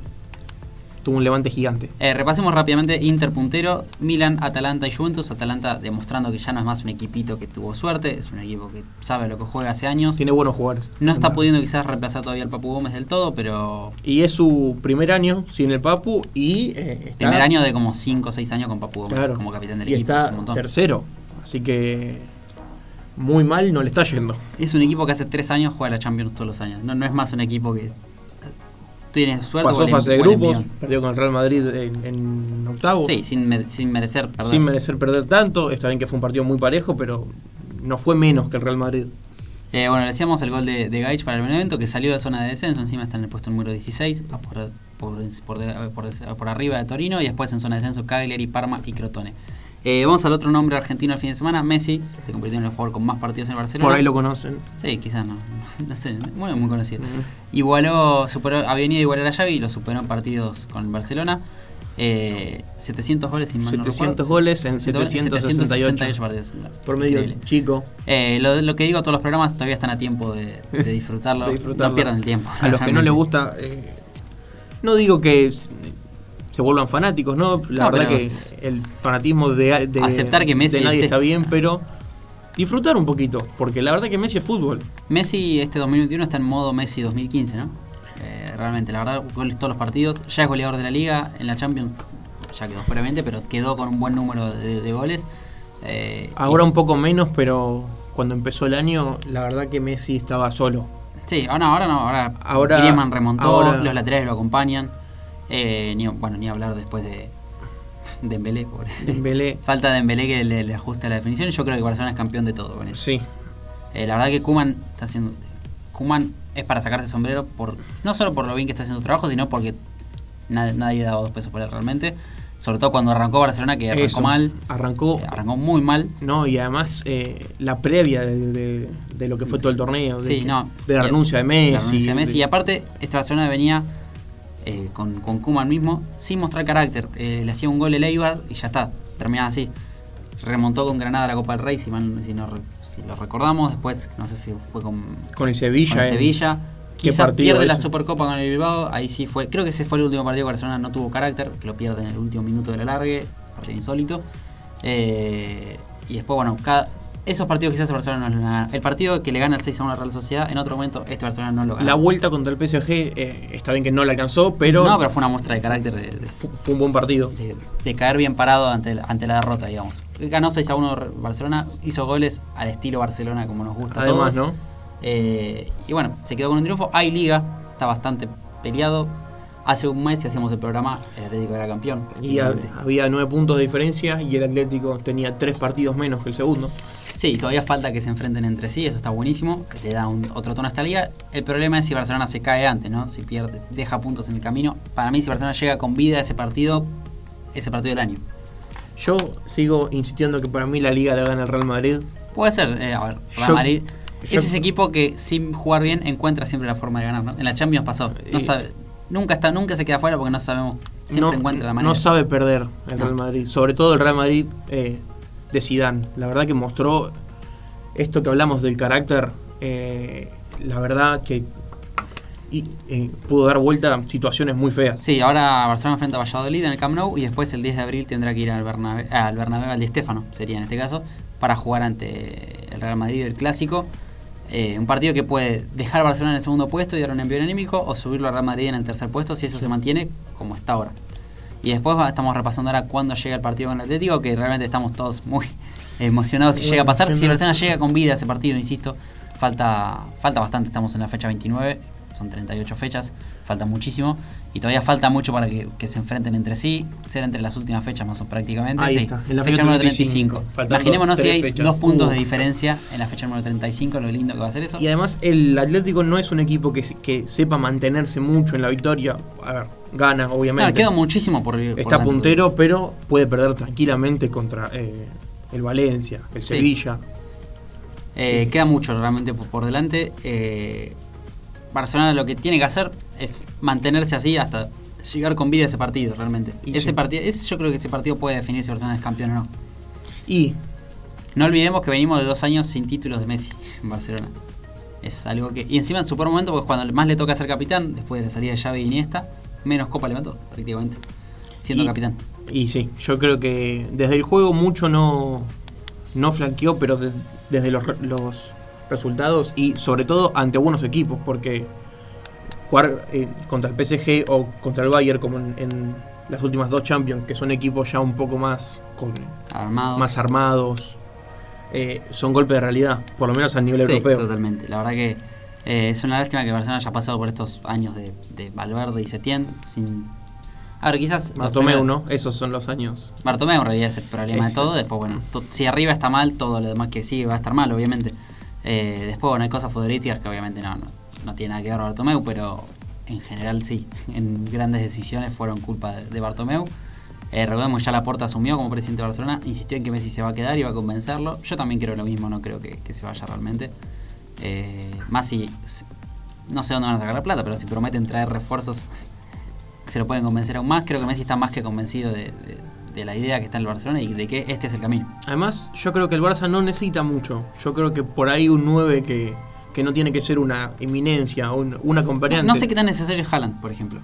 tuvo un levante gigante. Eh, repasemos rápidamente Inter puntero, Milan, Atalanta y Juventus. Atalanta demostrando que ya no es más un equipito que tuvo suerte, es un equipo que sabe lo que juega hace años. Tiene buenos jugadores. No está Verdad. pudiendo quizás reemplazar todavía al Papu Gómez del todo, pero Y es su primer año sin el Papu y eh, está, primer año de como 5 o 6 años con Papu Gómez claro, como capitán del y equipo. está es un montón. tercero, así que muy mal no le está yendo. Es un equipo que hace 3 años juega la Champions todos los años. No, no es más un equipo que tiene suerte. Pasó fase de grupos, perdió con el Real Madrid en, en octavos. Sí, sin, me- sin merecer perder. sin merecer perder tanto. Está bien que fue un partido muy parejo, pero no fue menos que el Real Madrid. Eh, bueno, le decíamos el gol de, de Gaich para el Benevento, que salió de zona de descenso, encima está en el puesto número 16, va por, por- por arriba de Torino, y después en zona de descenso Cagliari, Parma y Crotone. Eh, vamos al otro nombre argentino el fin de semana, Messi, se convirtió en el jugador con más partidos en el Barcelona. Por ahí lo conocen. Sí, quizás no, <laughs> no sé, muy, muy conocido. Ujú. Igualó, superó, había venido a igualar a Xavi y lo superó en partidos con el Barcelona. Eh, 700 goles sin mal no 700 recuerdo. goles en 768 768. partidos. Por medio chico. Eh, lo, lo que digo, todos los programas todavía están a tiempo de, de <laughs> disfrutarlo. de disfrutarlo. No pierdan el tiempo. A los que no les gusta, eh, no digo que se vuelvan fanáticos, ¿no? La No, verdad que es- el fanatismo de, de- Aceptar que Messi de nadie es está bien, pero disfrutar un poquito, porque la verdad que Messi es fútbol. Messi este 2021 está en modo Messi 2015, ¿no? Eh, realmente, la verdad, goles todos los partidos. Ya es goleador de la liga. En la Champions ya quedó fueramente, pero quedó con un buen número de, de goles. Eh, Ahora y- un poco menos, pero cuando empezó el año, la verdad que Messi estaba solo. Sí, ahora, ahora no. Ahora, Ahora- Griezmann remontó, ahora- los laterales lo acompañan. Eh, ni, bueno, ni hablar después de Dembélé, pobre. Dembélé, <laughs> Falta de Dembélé que le, le ajusta la definición. Yo creo que Barcelona es campeón de todo con eso. sí. Eh, la verdad que Kuman está haciendo. Kuman es para sacarse el sombrero por no solo por lo bien que está haciendo su trabajo, sino porque nadie, nadie daba dos pesos por él realmente. Sobre todo cuando arrancó Barcelona, que arrancó Eso. mal, Arrancó, eh, arrancó muy mal. no, y además eh, la previa de, de- de lo que fue todo el torneo, de, Sí, que- no. de la renuncia de Messi. la renuncia de Messi. Y aparte, este Barcelona venía eh, con, con Kuman mismo, sin mostrar carácter. Eh, le hacía un gol el Eibar y ya está, terminaba así. Remontó con Granada la Copa del Rey, si, no si lo recordamos. Después, no sé si fue con, con el Sevilla. con el eh. Sevilla. Quizás pierde la. Supercopa con el Bilbao. Ahí sí fue. Creo que ese fue el último partido que Barcelona no tuvo carácter, que lo pierde en el último minuto de la largue. Partido insólito. Eh, y después, bueno, cada, esos partidos quizás el Barcelona no lo gana. El partido que le gana el 6 a 1 a la Real Sociedad, en otro momento este Barcelona no lo gana. La vuelta contra el PSG eh, está bien que no le alcanzó, pero, no, pero fue una muestra de carácter de, de- fu- fue un buen partido. de- de caer bien parado ante, la- ante la derrota, digamos. Ganó 6 a 1 Barcelona, hizo goles al estilo Barcelona como nos gusta a Además, todos. ¿no? Eh, y bueno, se quedó con un triunfo. Hay liga, está bastante peleado. hace un mes si hacíamos el programa, el Atlético era campeón. Y había nueve puntos de diferencia y el Atlético tenía tres partidos menos que el segundo. Sí, y todavía falta que se enfrenten entre sí, eso está buenísimo, le da un- otro tono a esta liga. El problema es si Barcelona se cae antes, ¿no? Si pierde, deja puntos en el camino. Para mí, si Barcelona llega con vida a ese partido, ese partido del año. Yo sigo insistiendo que para mí la liga la gana el Real Madrid. Puede ser, eh, a ver, Real Yo- Madrid yo- es ese equipo que sin jugar bien encuentra siempre la forma de ganar, ¿no? En la Champions pasó, no sabe, nunca está, nunca se queda fuera porque no sabemos, siempre no, encuentra la manera. no sabe perder el. Real Madrid. Sobre todo el Real Madrid eh, de Zidane. La verdad que mostró esto que hablamos del carácter. eh, la verdad que y, eh, pudo dar vuelta a situaciones muy feas. Sí, ahora Barcelona enfrenta a Valladolid en el Camp Nou y después el 10 de abril tendrá que ir al Bernabéu, ah, al Bernabéu, al Di sería en este caso, para jugar ante el Real Madrid el Clásico. Eh, un partido que puede dejar a Barcelona en el segundo puesto y dar un envío anímico o subirlo al Real Madrid en el tercer puesto si eso se mantiene como está ahora. Y después estamos repasando ahora cuándo llega el partido con el Atlético, que realmente estamos todos muy emocionados si Bueno, llega a pasar. Si Barcelona llega con vida a ese partido, insisto, falta, falta bastante. Estamos en la fecha 29, son 38 fechas, falta muchísimo. Y todavía falta mucho para que, que se enfrenten entre sí, ser entre las últimas fechas más o prácticamente. Ahí sí. está, en la fecha fecha número 35. 35. Faltando Imaginémonos si hay fechas. dos puntos Uh. de diferencia en la fecha número 35, lo lindo que va a ser eso. Y además el Atlético no es un equipo que sepa mantenerse mucho en la victoria. A ver, gana, obviamente. Claro, queda muchísimo por, por Está puntero, pero puede perder tranquilamente contra eh, el Valencia, el Sí. Sevilla. Eh, queda mucho realmente por, por delante. Eh, Barcelona lo que tiene que hacer es mantenerse así hasta llegar con vida a ese partido realmente. Y ese sí. partido, ese, yo creo que ese partido puede definir si Barcelona es campeón o no. Y No olvidemos que venimos de dos años sin títulos de Messi <laughs> en Barcelona. Es algo que. Y encima en su peor momento, porque cuando más le toca ser capitán, después de la salida de Xavi y Iniesta, menos copa levantó, prácticamente. Siendo Y- capitán. Y sí, yo creo que desde el juego mucho no, no flanqueó, pero de- desde los, los resultados y sobre todo ante buenos equipos, porque jugar eh, contra el PSG o contra el Bayern como en, en las últimas dos Champions, que son equipos ya un poco más, con, Armados. más armados, eh, son golpes de realidad, por lo menos a nivel Sí, europeo. totalmente. La verdad que eh, es una lástima que Barcelona haya pasado por estos años de, de Valverde y Setién sin... A ver, quizás... Bartomeu, primeros- ¿no? Esos son los años. Bartomeu en realidad es el problema de todo. Después, bueno, to- si arriba está mal, todo lo demás que sigue va a estar mal, obviamente. Eh, después, bueno, hay cosas futbolísticas que obviamente no, no, no tiene nada que ver Bartomeu, pero en general sí. <laughs> En grandes decisiones fueron culpa de, de Bartomeu. Eh, recordemos ya Laporta asumió como presidente de Barcelona, insistió en que Messi se va a quedar y va a convencerlo. Yo también creo lo mismo, no creo que, que se vaya realmente. Eh, más si, no sé dónde van a sacar la plata, pero si prometen traer refuerzos, se lo pueden convencer aún más. Creo que Messi está más que convencido de, de- de la idea que está en el Barcelona y de que este es el camino. Además, yo creo que el Barça no necesita mucho. Yo creo que por ahí un 9 que, que no tiene que ser una eminencia, un, un acompañante. No sé qué tan necesario es Haaland, por ejemplo.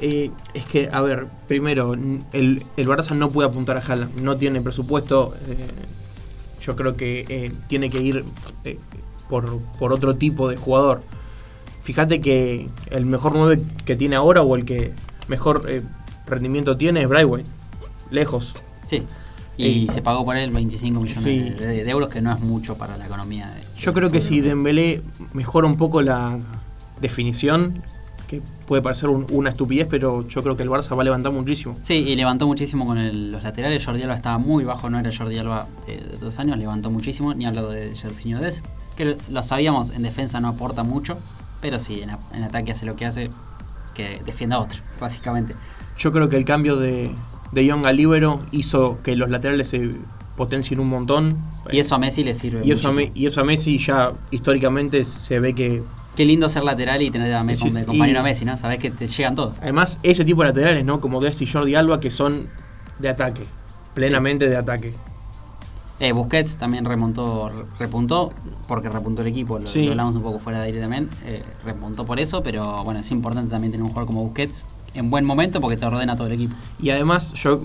Eh, es que, a ver, primero, el, el Barça no puede apuntar a Haaland. No tiene presupuesto. eh, yo creo que eh, tiene que ir por, por otro tipo de jugador. Fíjate que el mejor 9 que tiene ahora o el que mejor eh, rendimiento tiene es Brightway. Lejos. Sí. Y Eh, se pagó por él 25 millones sí. de, euros, que no es mucho para la economía. de- Yo creo que si Dembélé mejora un poco la definición, que puede parecer un- una estupidez, pero yo creo que el Barça va a levantar muchísimo. Sí, y levantó muchísimo con el- los laterales. Jordi Alba estaba muy bajo, no era Jordi Alba de, de dos años, levantó muchísimo. Ni hablo de Jorginho Dest, que lo, sabíamos, en defensa no aporta mucho, pero sí, en, a- en ataque hace lo que hace, que defienda a otro, básicamente. Yo creo que el cambio de, de Young a Libero hizo que los laterales se potencien un montón. Y eso a Messi le sirve. Y eso, a, y eso a Messi ya históricamente se ve que... Qué lindo ser lateral y tener a Messi Sí, compañero a Messi, ¿no? Sabes que te llegan todos. Además, ese tipo de laterales, ¿no? Como Dest y Jordi Alba, que son de ataque. Plenamente de ataque. Eh, Busquets también remontó, repuntó, porque repuntó el equipo, lo, Sí. lo hablamos un poco fuera de aire también, eh, repuntó por eso, pero bueno, es importante también tener un jugador como Busquets en buen momento porque te ordena todo el equipo. Y además, yo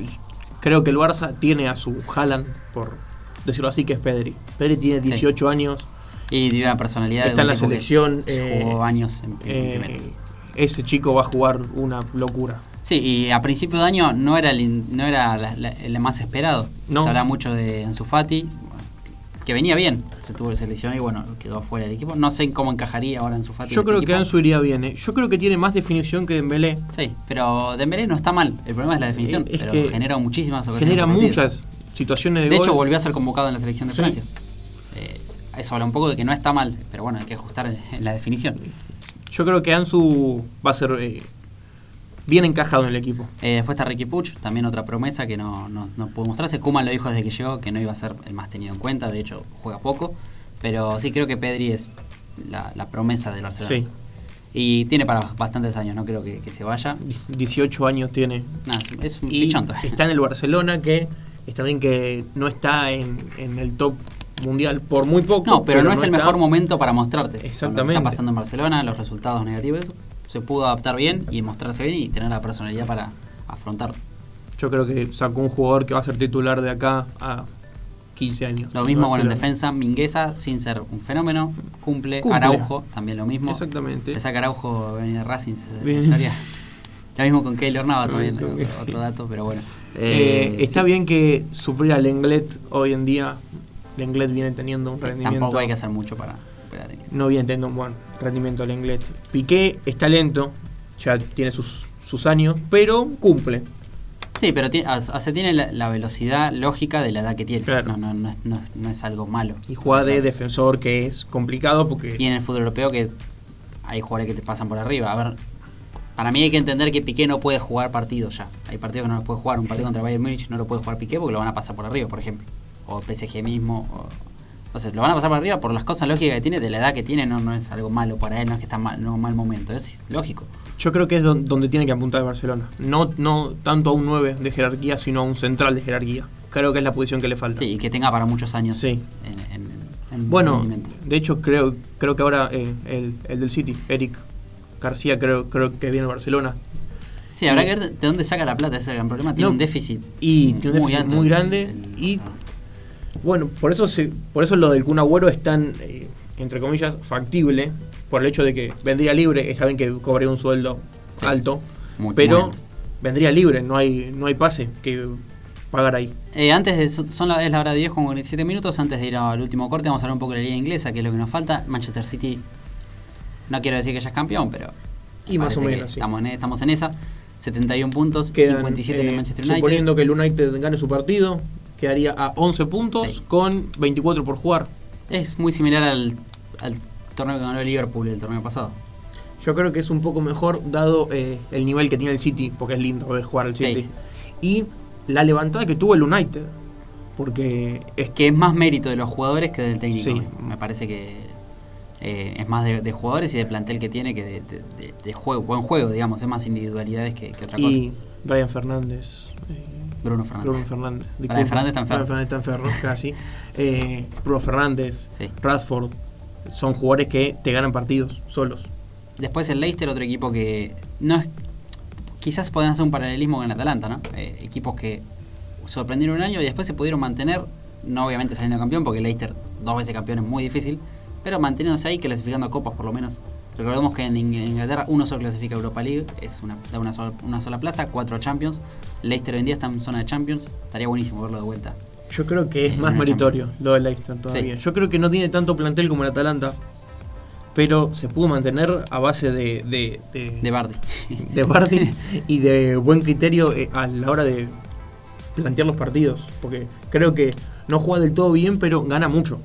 creo que el Barça tiene a su Haaland, por decirlo así, que es Pedri. Pedri tiene 18 años, Y tiene una personalidad de está en un la selección. eh, jugó años en, en eh, ese chico va a jugar una locura. Sí, y a principio de año no era el, no era la- la- el más esperado. No. Se habla mucho de Ansu Fati, que venía bien, se tuvo que seleccionar y bueno, quedó fuera del equipo. No sé cómo encajaría ahora en su Fati. Yo creo que Ansu iría bien. ¿eh? Yo creo que tiene más definición que Dembélé. Sí, pero Dembélé no está mal. El problema es la definición. Eh, es pero que genera muchísimas ocasiones. Genera muchas situaciones de, De gol. hecho, volvió a ser convocado en la selección de Sí. Francia. Eh, eso habla un poco de que no está mal, pero bueno, hay que ajustar en- en la definición. Yo creo que Ansu va a ser eh, bien encajado en el equipo. Eh, después está Ricky Puch, también otra promesa que no, no, no pudo mostrarse. Kuman lo dijo desde que llegó que no iba a ser el más tenido en cuenta, de hecho juega poco. Pero sí creo que Pedri es la, la promesa del Barcelona. Sí. Y tiene para bastantes años, no creo que, que se vaya. 18 años tiene. Nada, es, es un Y está en el Barcelona, que está bien que no está en, en el top mundial por muy poco. No, pero, no es el está. mejor momento para mostrarte. Con lo que Exactamente. está pasando en Barcelona, los resultados negativos, se pudo adaptar bien y mostrarse bien y tener la personalidad para afrontarlo. Yo creo que sacó un jugador que va a ser titular de acá a 15 años. Lo mismo bueno, en defensa, Mingueza, sin ser un fenómeno, cumple. Cumple. Araujo, también lo mismo. Exactamente. Le saca Araujo venir Racing, historia. Lo mismo con Keylor Navas también, Con- otro, otro dato, pero bueno. Eh, Eh, está sí, bien que suplir al Lenglet hoy en día. Lenglet viene teniendo un rendimiento. Tampoco hay que hacer mucho para superar No viene teniendo un buen rendimiento al Lenglet. Piqué está lento, ya tiene sus, sus años, pero cumple. Sí, pero ti- o sea, tiene la, la velocidad lógica de la edad que tiene. Claro. No, no, no, es, no- no es algo malo. Y juega de defensor, que es complicado porque. Y en el fútbol europeo que hay jugadores que te pasan por arriba. A ver, para mí hay que entender que Piqué no puede jugar partidos ya. Hay partidos que no los puede jugar. Un partido contra Bayern Múnich no lo puede jugar Piqué porque lo van a pasar por arriba, por ejemplo. O PSG mismo. O, entonces, lo van a pasar por arriba por las cosas lógicas que tiene, de la edad que tiene, no, no es algo malo para él, no es que está mal, no mal momento, es lógico. Yo creo que es don- donde tiene que apuntar el Barcelona. No, no tanto a un 9 de jerarquía, sino a un central de jerarquía. Creo que es la posición que le falta. Sí, y que tenga para muchos años Sí. en, en- en Bueno, de hecho creo creo que ahora eh, el, el del City, Eric García, creo, creo que viene al Barcelona. Sí, habrá y- que ver de dónde saca la plata, ese es el gran problema. Tiene No, un déficit. Y tiene un déficit muy el- grande. el- y bueno, por eso se, por eso lo del Kun Agüero es tan, eh, entre comillas, factible. Por el hecho de que vendría libre, está bien que cobre un sueldo Sí. alto, muy- pero muy alto. vendría libre, no hay, no hay pase que pagar ahí. Eh, antes de, son la, es la hora de 10 con 47 minutos. Antes de ir al último corte, vamos a hablar un poco de la liga inglesa, que es lo que nos falta. Manchester City, no quiero decir que ya es campeón, pero. Y más o menos, sí. Estamos, en, estamos en esa. 71 puntos, Quedan, 57 en eh, el Manchester United. Suponiendo que el United gane su partido, quedaría a 11 puntos Sí. con 24 por jugar. Es muy similar al, al torneo que ganó el Liverpool el torneo pasado. Yo creo que es un poco mejor dado eh, el nivel que tiene el City, porque es lindo ver jugar al Sí. City. Y la levantada que tuvo el United, porque es Que es más mérito de los jugadores que del técnico. Sí. Me, parece que eh, es más de, de jugadores y de plantel que tiene que de, de- de- de juego, buen juego, digamos. Es más individualidades que, que otra cosa. y Brian Fernández. eh, Bruno Fernández. Bruno Fernández. Brian Fernández está enfermo. Brian Fernández está enfermo, casi. Eh, Bruno Fernández, Sí. Rashford, son jugadores que te ganan partidos solos. Después el Leicester, otro equipo que no es. Quizás pueden hacer un paralelismo con el Atalanta, ¿no? Eh, equipos que sorprendieron un año y después se pudieron mantener, no obviamente saliendo campeón, porque el Leicester, dos veces campeón, es muy difícil, pero manteniéndose ahí, clasificando a copas por lo menos. Recordemos que en Inglaterra uno solo clasifica a Europa League, es una, da una, sola, una sola plaza, cuatro Champions. Leicester hoy en día está en zona de Champions, estaría buenísimo verlo de vuelta. Yo creo que es Eh, más meritorio lo del Leicester todavía. Sí. Yo creo que no tiene tanto plantel como el Atalanta, pero se pudo mantener a base de, de, de, De Bardi. de Bardi <laughs> y de buen criterio eh, a la hora de plantear los partidos. Porque creo que no juega del todo bien, pero gana mucho.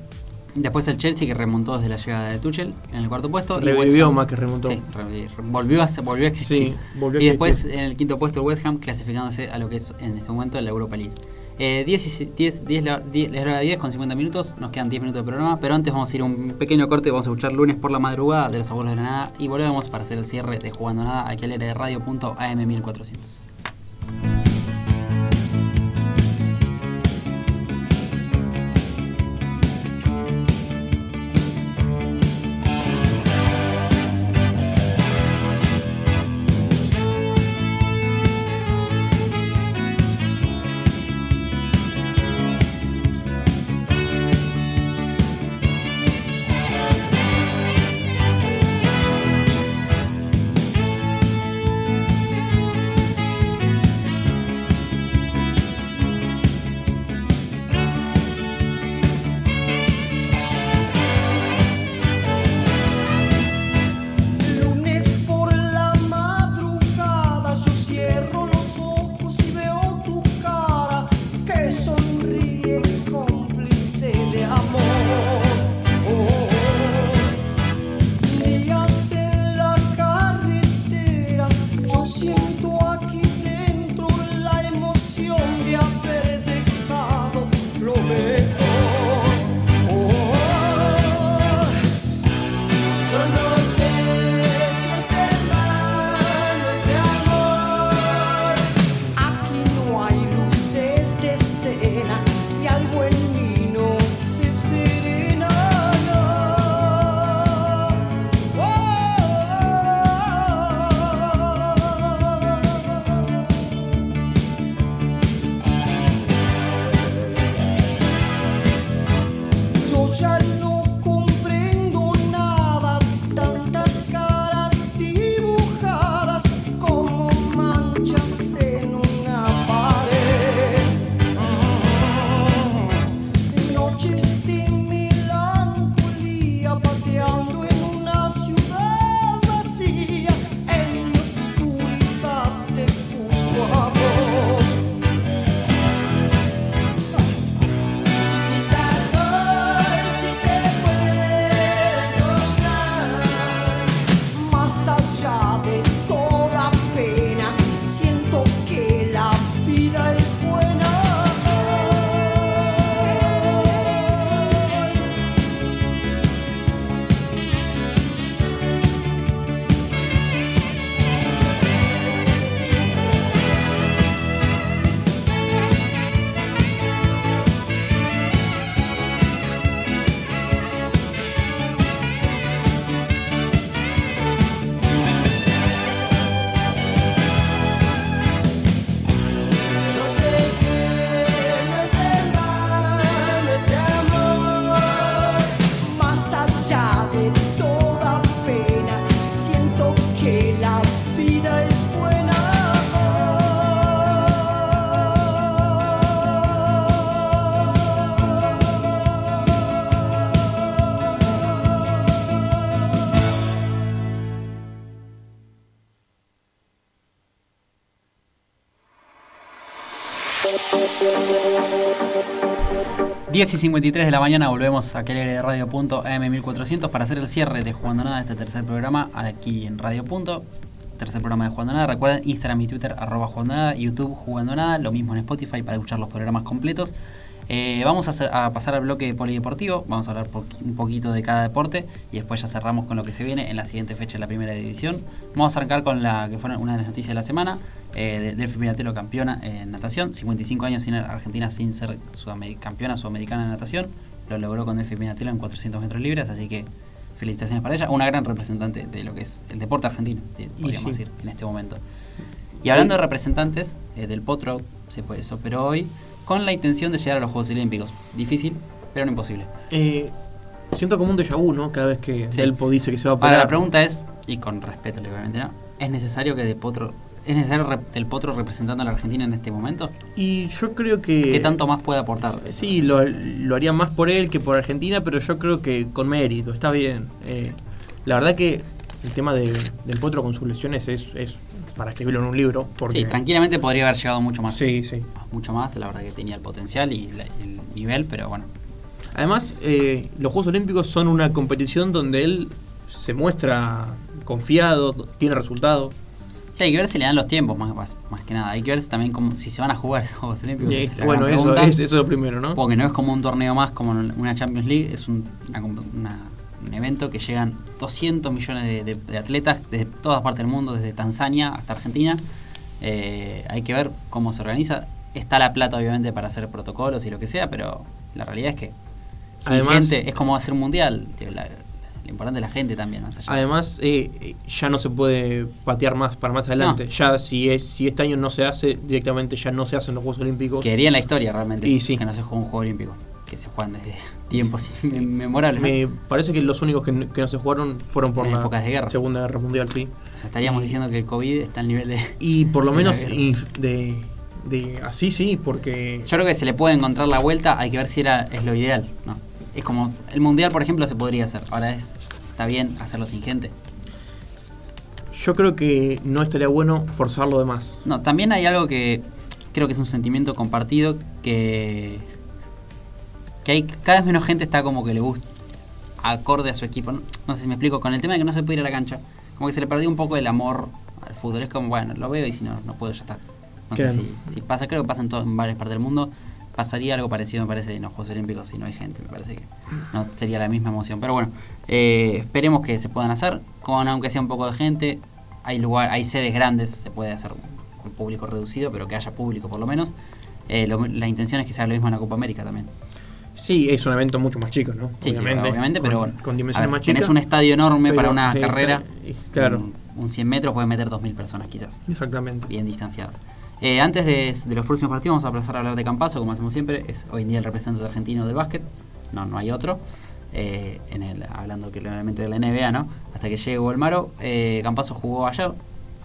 Después el Chelsea que remontó desde la llegada de Tuchel en el cuarto puesto. Revivió más que remontó. Sí, volvió, a, volvió a existir. Y después en el quinto puesto el West Ham clasificándose a lo que es en este momento la Europa League. Eh, 10, 10, 10, la, 10, la 10 con 50 minutos, nos quedan 10 minutos de programa, pero antes vamos a ir a un pequeño corte, vamos a escuchar lunes por la madrugada de los abuelos de la nada y volvemos para hacer el cierre de Jugando Nada aquí al radio.am1400. 10 y 53 de la mañana volvemos a de Radio Punto AM1400 para hacer el cierre de Jugando Nada, este tercer programa aquí en Radio Punto. Tercer programa de Jugando Nada. Recuerden Instagram y Twitter arroba Jugando Nada, YouTube Jugando Nada, lo mismo en Spotify para escuchar los programas completos. Eh, vamos a, pasar al bloque polideportivo, vamos a hablar un poquito de cada deporte y después ya cerramos con lo que se viene en la siguiente fecha de la primera división. Vamos a arrancar con la que fue una de las noticias de la semana, eh, de- Delphi Piratelo campeona en natación, 55 años sin Argentina sin ser sudamer- campeona sudamericana de natación, lo logró con Delphi Piratelo en 400 metros libres, así que felicitaciones para ella, una gran representante de lo que es el deporte argentino, eh, podríamos sí. decir, en este momento. Y hablando de representantes, eh, del Potro se, puede, se operó hoy con la intención de llegar a los Juegos Olímpicos. Difícil, pero no imposible. Eh, siento como un déjà vu, ¿no? Cada vez que Sí. Delpo dice que se va a Ahora operar. la pregunta es, y con respeto obviamente, ¿no? ¿Es necesario que de Potro, es necesario del Potro representando a la Argentina en este momento? Y yo creo que... ¿Qué tanto más puede aportar? Sí, lo, lo haría más por él que por Argentina, pero yo creo que con mérito, está bien. Eh, la verdad que el tema de- del potro con sus lesiones es, es para escribirlo en un libro. Porque, Sí, tranquilamente podría haber llegado mucho más. Sí, sí. Mucho más, la verdad que tenía el potencial y la- el nivel, pero bueno. Además, eh, los Juegos Olímpicos son una competición donde él se muestra confiado, tiene resultados. Sí, hay que ver si le dan los tiempos, más, más, que nada. Hay que ver si también cómo, si se van a jugar <laughs> esos Juegos Olímpicos. Bueno, eso, es, eso es lo primero, ¿no? Porque no es como un torneo más, como una Champions League, es un, una un evento que llegan 200 millones de, de- de atletas desde todas partes del mundo, desde Tanzania hasta Argentina. Eh, hay que ver cómo se organiza. Está la plata, obviamente, para hacer protocolos y lo que sea, pero la realidad es que Además- gente, es como hacer un mundial. la- lo importante es la gente también. Más allá. Además, eh, eh, ya no se puede patear más para más adelante. No. Ya si es si este año no se hace, directamente ya no se hacen los Juegos Olímpicos. Quedaría en la historia realmente Y sí. que no se juega un juego olímpico, que se juegan desde <laughs> tiempos <laughs> inmemorables. Me parece que los únicos que, no se jugaron fueron por En la épocas de guerra. Segunda Guerra Mundial, sí. O sea, estaríamos diciendo que el COVID está al nivel de... Y por lo De menos de, de así sí, porque Yo creo que se le puede encontrar la vuelta, hay que ver si era es lo ideal, ¿no? Es como el mundial, por ejemplo, se podría hacer. Ahora es está bien hacerlo sin gente. yo creo que no estaría bueno forzarlo de más. No, también hay algo que creo que es un sentimiento compartido que que hay cada vez menos gente está como que le gusta acorde a su equipo. No, No sé si me explico con el tema de que no se puede ir a la cancha, como que se le perdió un poco el amor al fútbol. Es como, bueno, lo veo y si no no puedo ya está. No sé Claro. si, si pasa, creo que pasa en, todo, en varias partes del mundo. Pasaría algo parecido, me parece, en los Juegos Olímpicos si no hay gente. Me parece que no sería la misma emoción. Pero bueno, eh, esperemos que se puedan hacer. Con aunque sea un poco de gente, hay lugar, hay sedes grandes, se puede hacer un público reducido, pero que haya público por lo menos. Eh, lo- la intención es que sea lo mismo en la Copa América también. Sí, es un evento mucho más chico, ¿no? Sí, sí, obviamente, pero con, bueno. con dimensiones ver, más chicas. tenés un estadio enorme pero, para una carrera. Claro, Un, un 100 metros puede meter 2.000 personas quizás, exactamente. bien distanciadas. Eh, antes de, de los próximos partidos vamos a pasar a hablar de Campazo, como hacemos siempre. Es hoy en día el representante argentino del básquet. No, no hay otro. Eh, en el, hablando claramente de la NBA, ¿no? Hasta que llegue Volmaro. Eh, Campazo jugó ayer.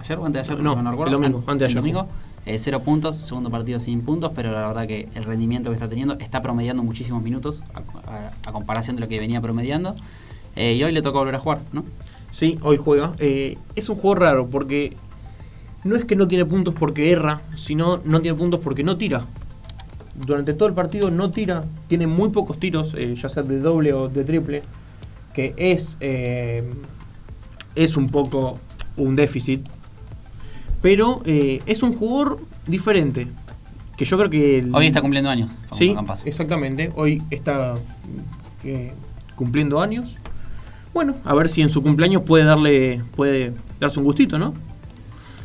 ¿Ayer o antes de ayer? No, recuerdo. el domingo, An- antes de el ayer domingo. Eh, cero puntos, segundo partido sin puntos, pero la verdad que el rendimiento que está teniendo está promediando muchísimos minutos a, a- a comparación de lo que venía promediando. Eh, y hoy le tocó volver a jugar, ¿no? Sí, hoy juega. Eh, es un juego raro porque no es que no tiene puntos porque erra, sino no tiene puntos porque no tira. Durante todo el partido no tira, tiene muy pocos tiros, eh, ya sea de doble o de triple, que es, eh, es un poco un déficit. Pero eh, es un jugador diferente. Que yo creo que... el- Hoy está cumpliendo años. Sí, exactamente. Hoy está cumpliendo años. Bueno, a ver si en su cumpleaños puede darle puede darse un gustito, ¿no?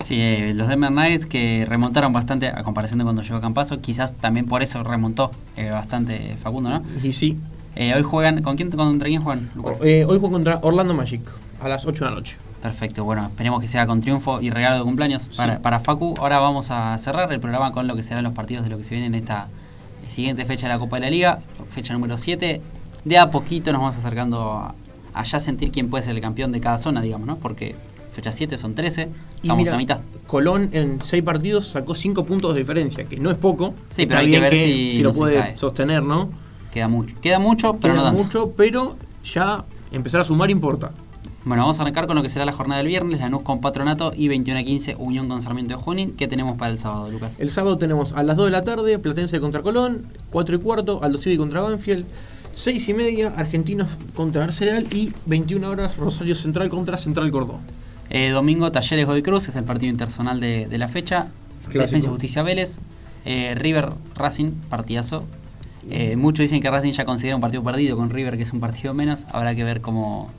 Sí, eh, los Denver Nuggets que remontaron bastante a comparación de cuando llegó Campazo, quizás también por eso remontó eh, bastante Facundo, ¿no? Y sí. Eh, hoy juegan, ¿con quién, contra quién juegan, Lucas? Eh, hoy juega contra Orlando Magic a las 8 de la noche. Perfecto, bueno, esperemos que sea con triunfo y regalo de cumpleaños para, para Facu. Ahora vamos a cerrar el programa con lo que serán los partidos de lo que se viene en esta siguiente fecha de la Copa de la Liga, fecha número 7. De a poquito nos vamos acercando a, a ya sentir quién puede ser el campeón de cada zona, digamos, ¿no? Porque fecha 7 son 13, Y estamos mira, a mitad. Colón en 6 partidos sacó 5 puntos de diferencia, que no es poco. Sí, pero hay que ver si lo no puede cae. sostener, ¿no? Queda mucho. Queda mucho, pero Queda no tanto. mucho, pero ya empezar a sumar importa. Bueno, vamos a arrancar con lo que será la jornada del viernes, Lanús con Patronato y 21 a 15 Unión con Sarmiento de Junín. ¿Qué tenemos para el sábado, Lucas? El sábado tenemos a las 2 de la tarde Platense contra Colón, 4 y cuarto Aldo Civi contra Banfield, 6 y media Argentinos contra Arsenal y 21 horas Rosario Central contra Central Córdoba. Eh, domingo Talleres Godoy Cruz, es el partido internacional de, de la fecha. Clásico. Defensa y Justicia Vélez. Eh, River Racing, partidazo. Eh, muchos dicen que Racing ya considera un partido perdido con River, que es un partido menos. Habrá que ver cómo,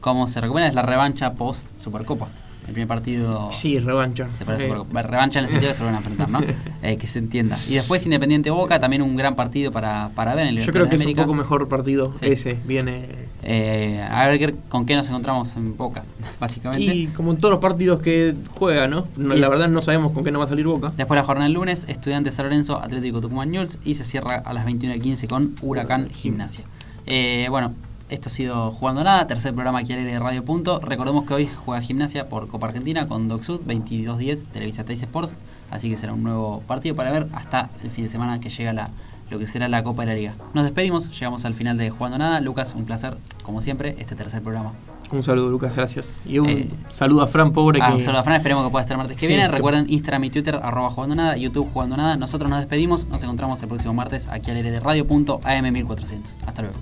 cómo se recupera. Es la revancha post Supercopa. El primer partido Sí, revancha. se parece Supercopa. Revancha en el sentido de que se lo van a enfrentar, ¿no? <laughs> Eh, que se entienda. Y después Independiente Boca, también un gran partido para, para ver en el Yo creo que es un poco mejor partido Sí. ese. Viene. Eh, a ver qué- con qué nos encontramos en Boca, <laughs> básicamente. Y como en todos los partidos que juega, ¿no? La verdad no sabemos con qué nos va a salir Boca. Después la jornada del lunes, Estudiantes San Lorenzo, Atlético Tucumán News y se cierra a las 21.15 con Huracán Gimnasia. Eh, bueno, esto ha sido Jugando Nada, tercer programa aquí al aire de Radio Punto. Recordemos que hoy juega Gimnasia por Copa Argentina con Doc Sud, 22.10, Televisa Teis Sports, así que será un nuevo partido para ver hasta el fin de semana que llega la, lo que será la Copa de la Liga. Nos despedimos, llegamos al final de Jugando Nada. Lucas, un placer, como siempre, este tercer programa. Un saludo, Lucas, gracias. Y un Eh, saludo a Fran Pobre Ah, que. un saludo a Fran, esperemos que pueda estar el martes que Sí, viene. que- Recuerden Instagram y Twitter, arroba jugando nada, YouTube jugando nada. Nosotros nos despedimos, nos encontramos el próximo martes aquí al aire de radio.am1400. Hasta luego.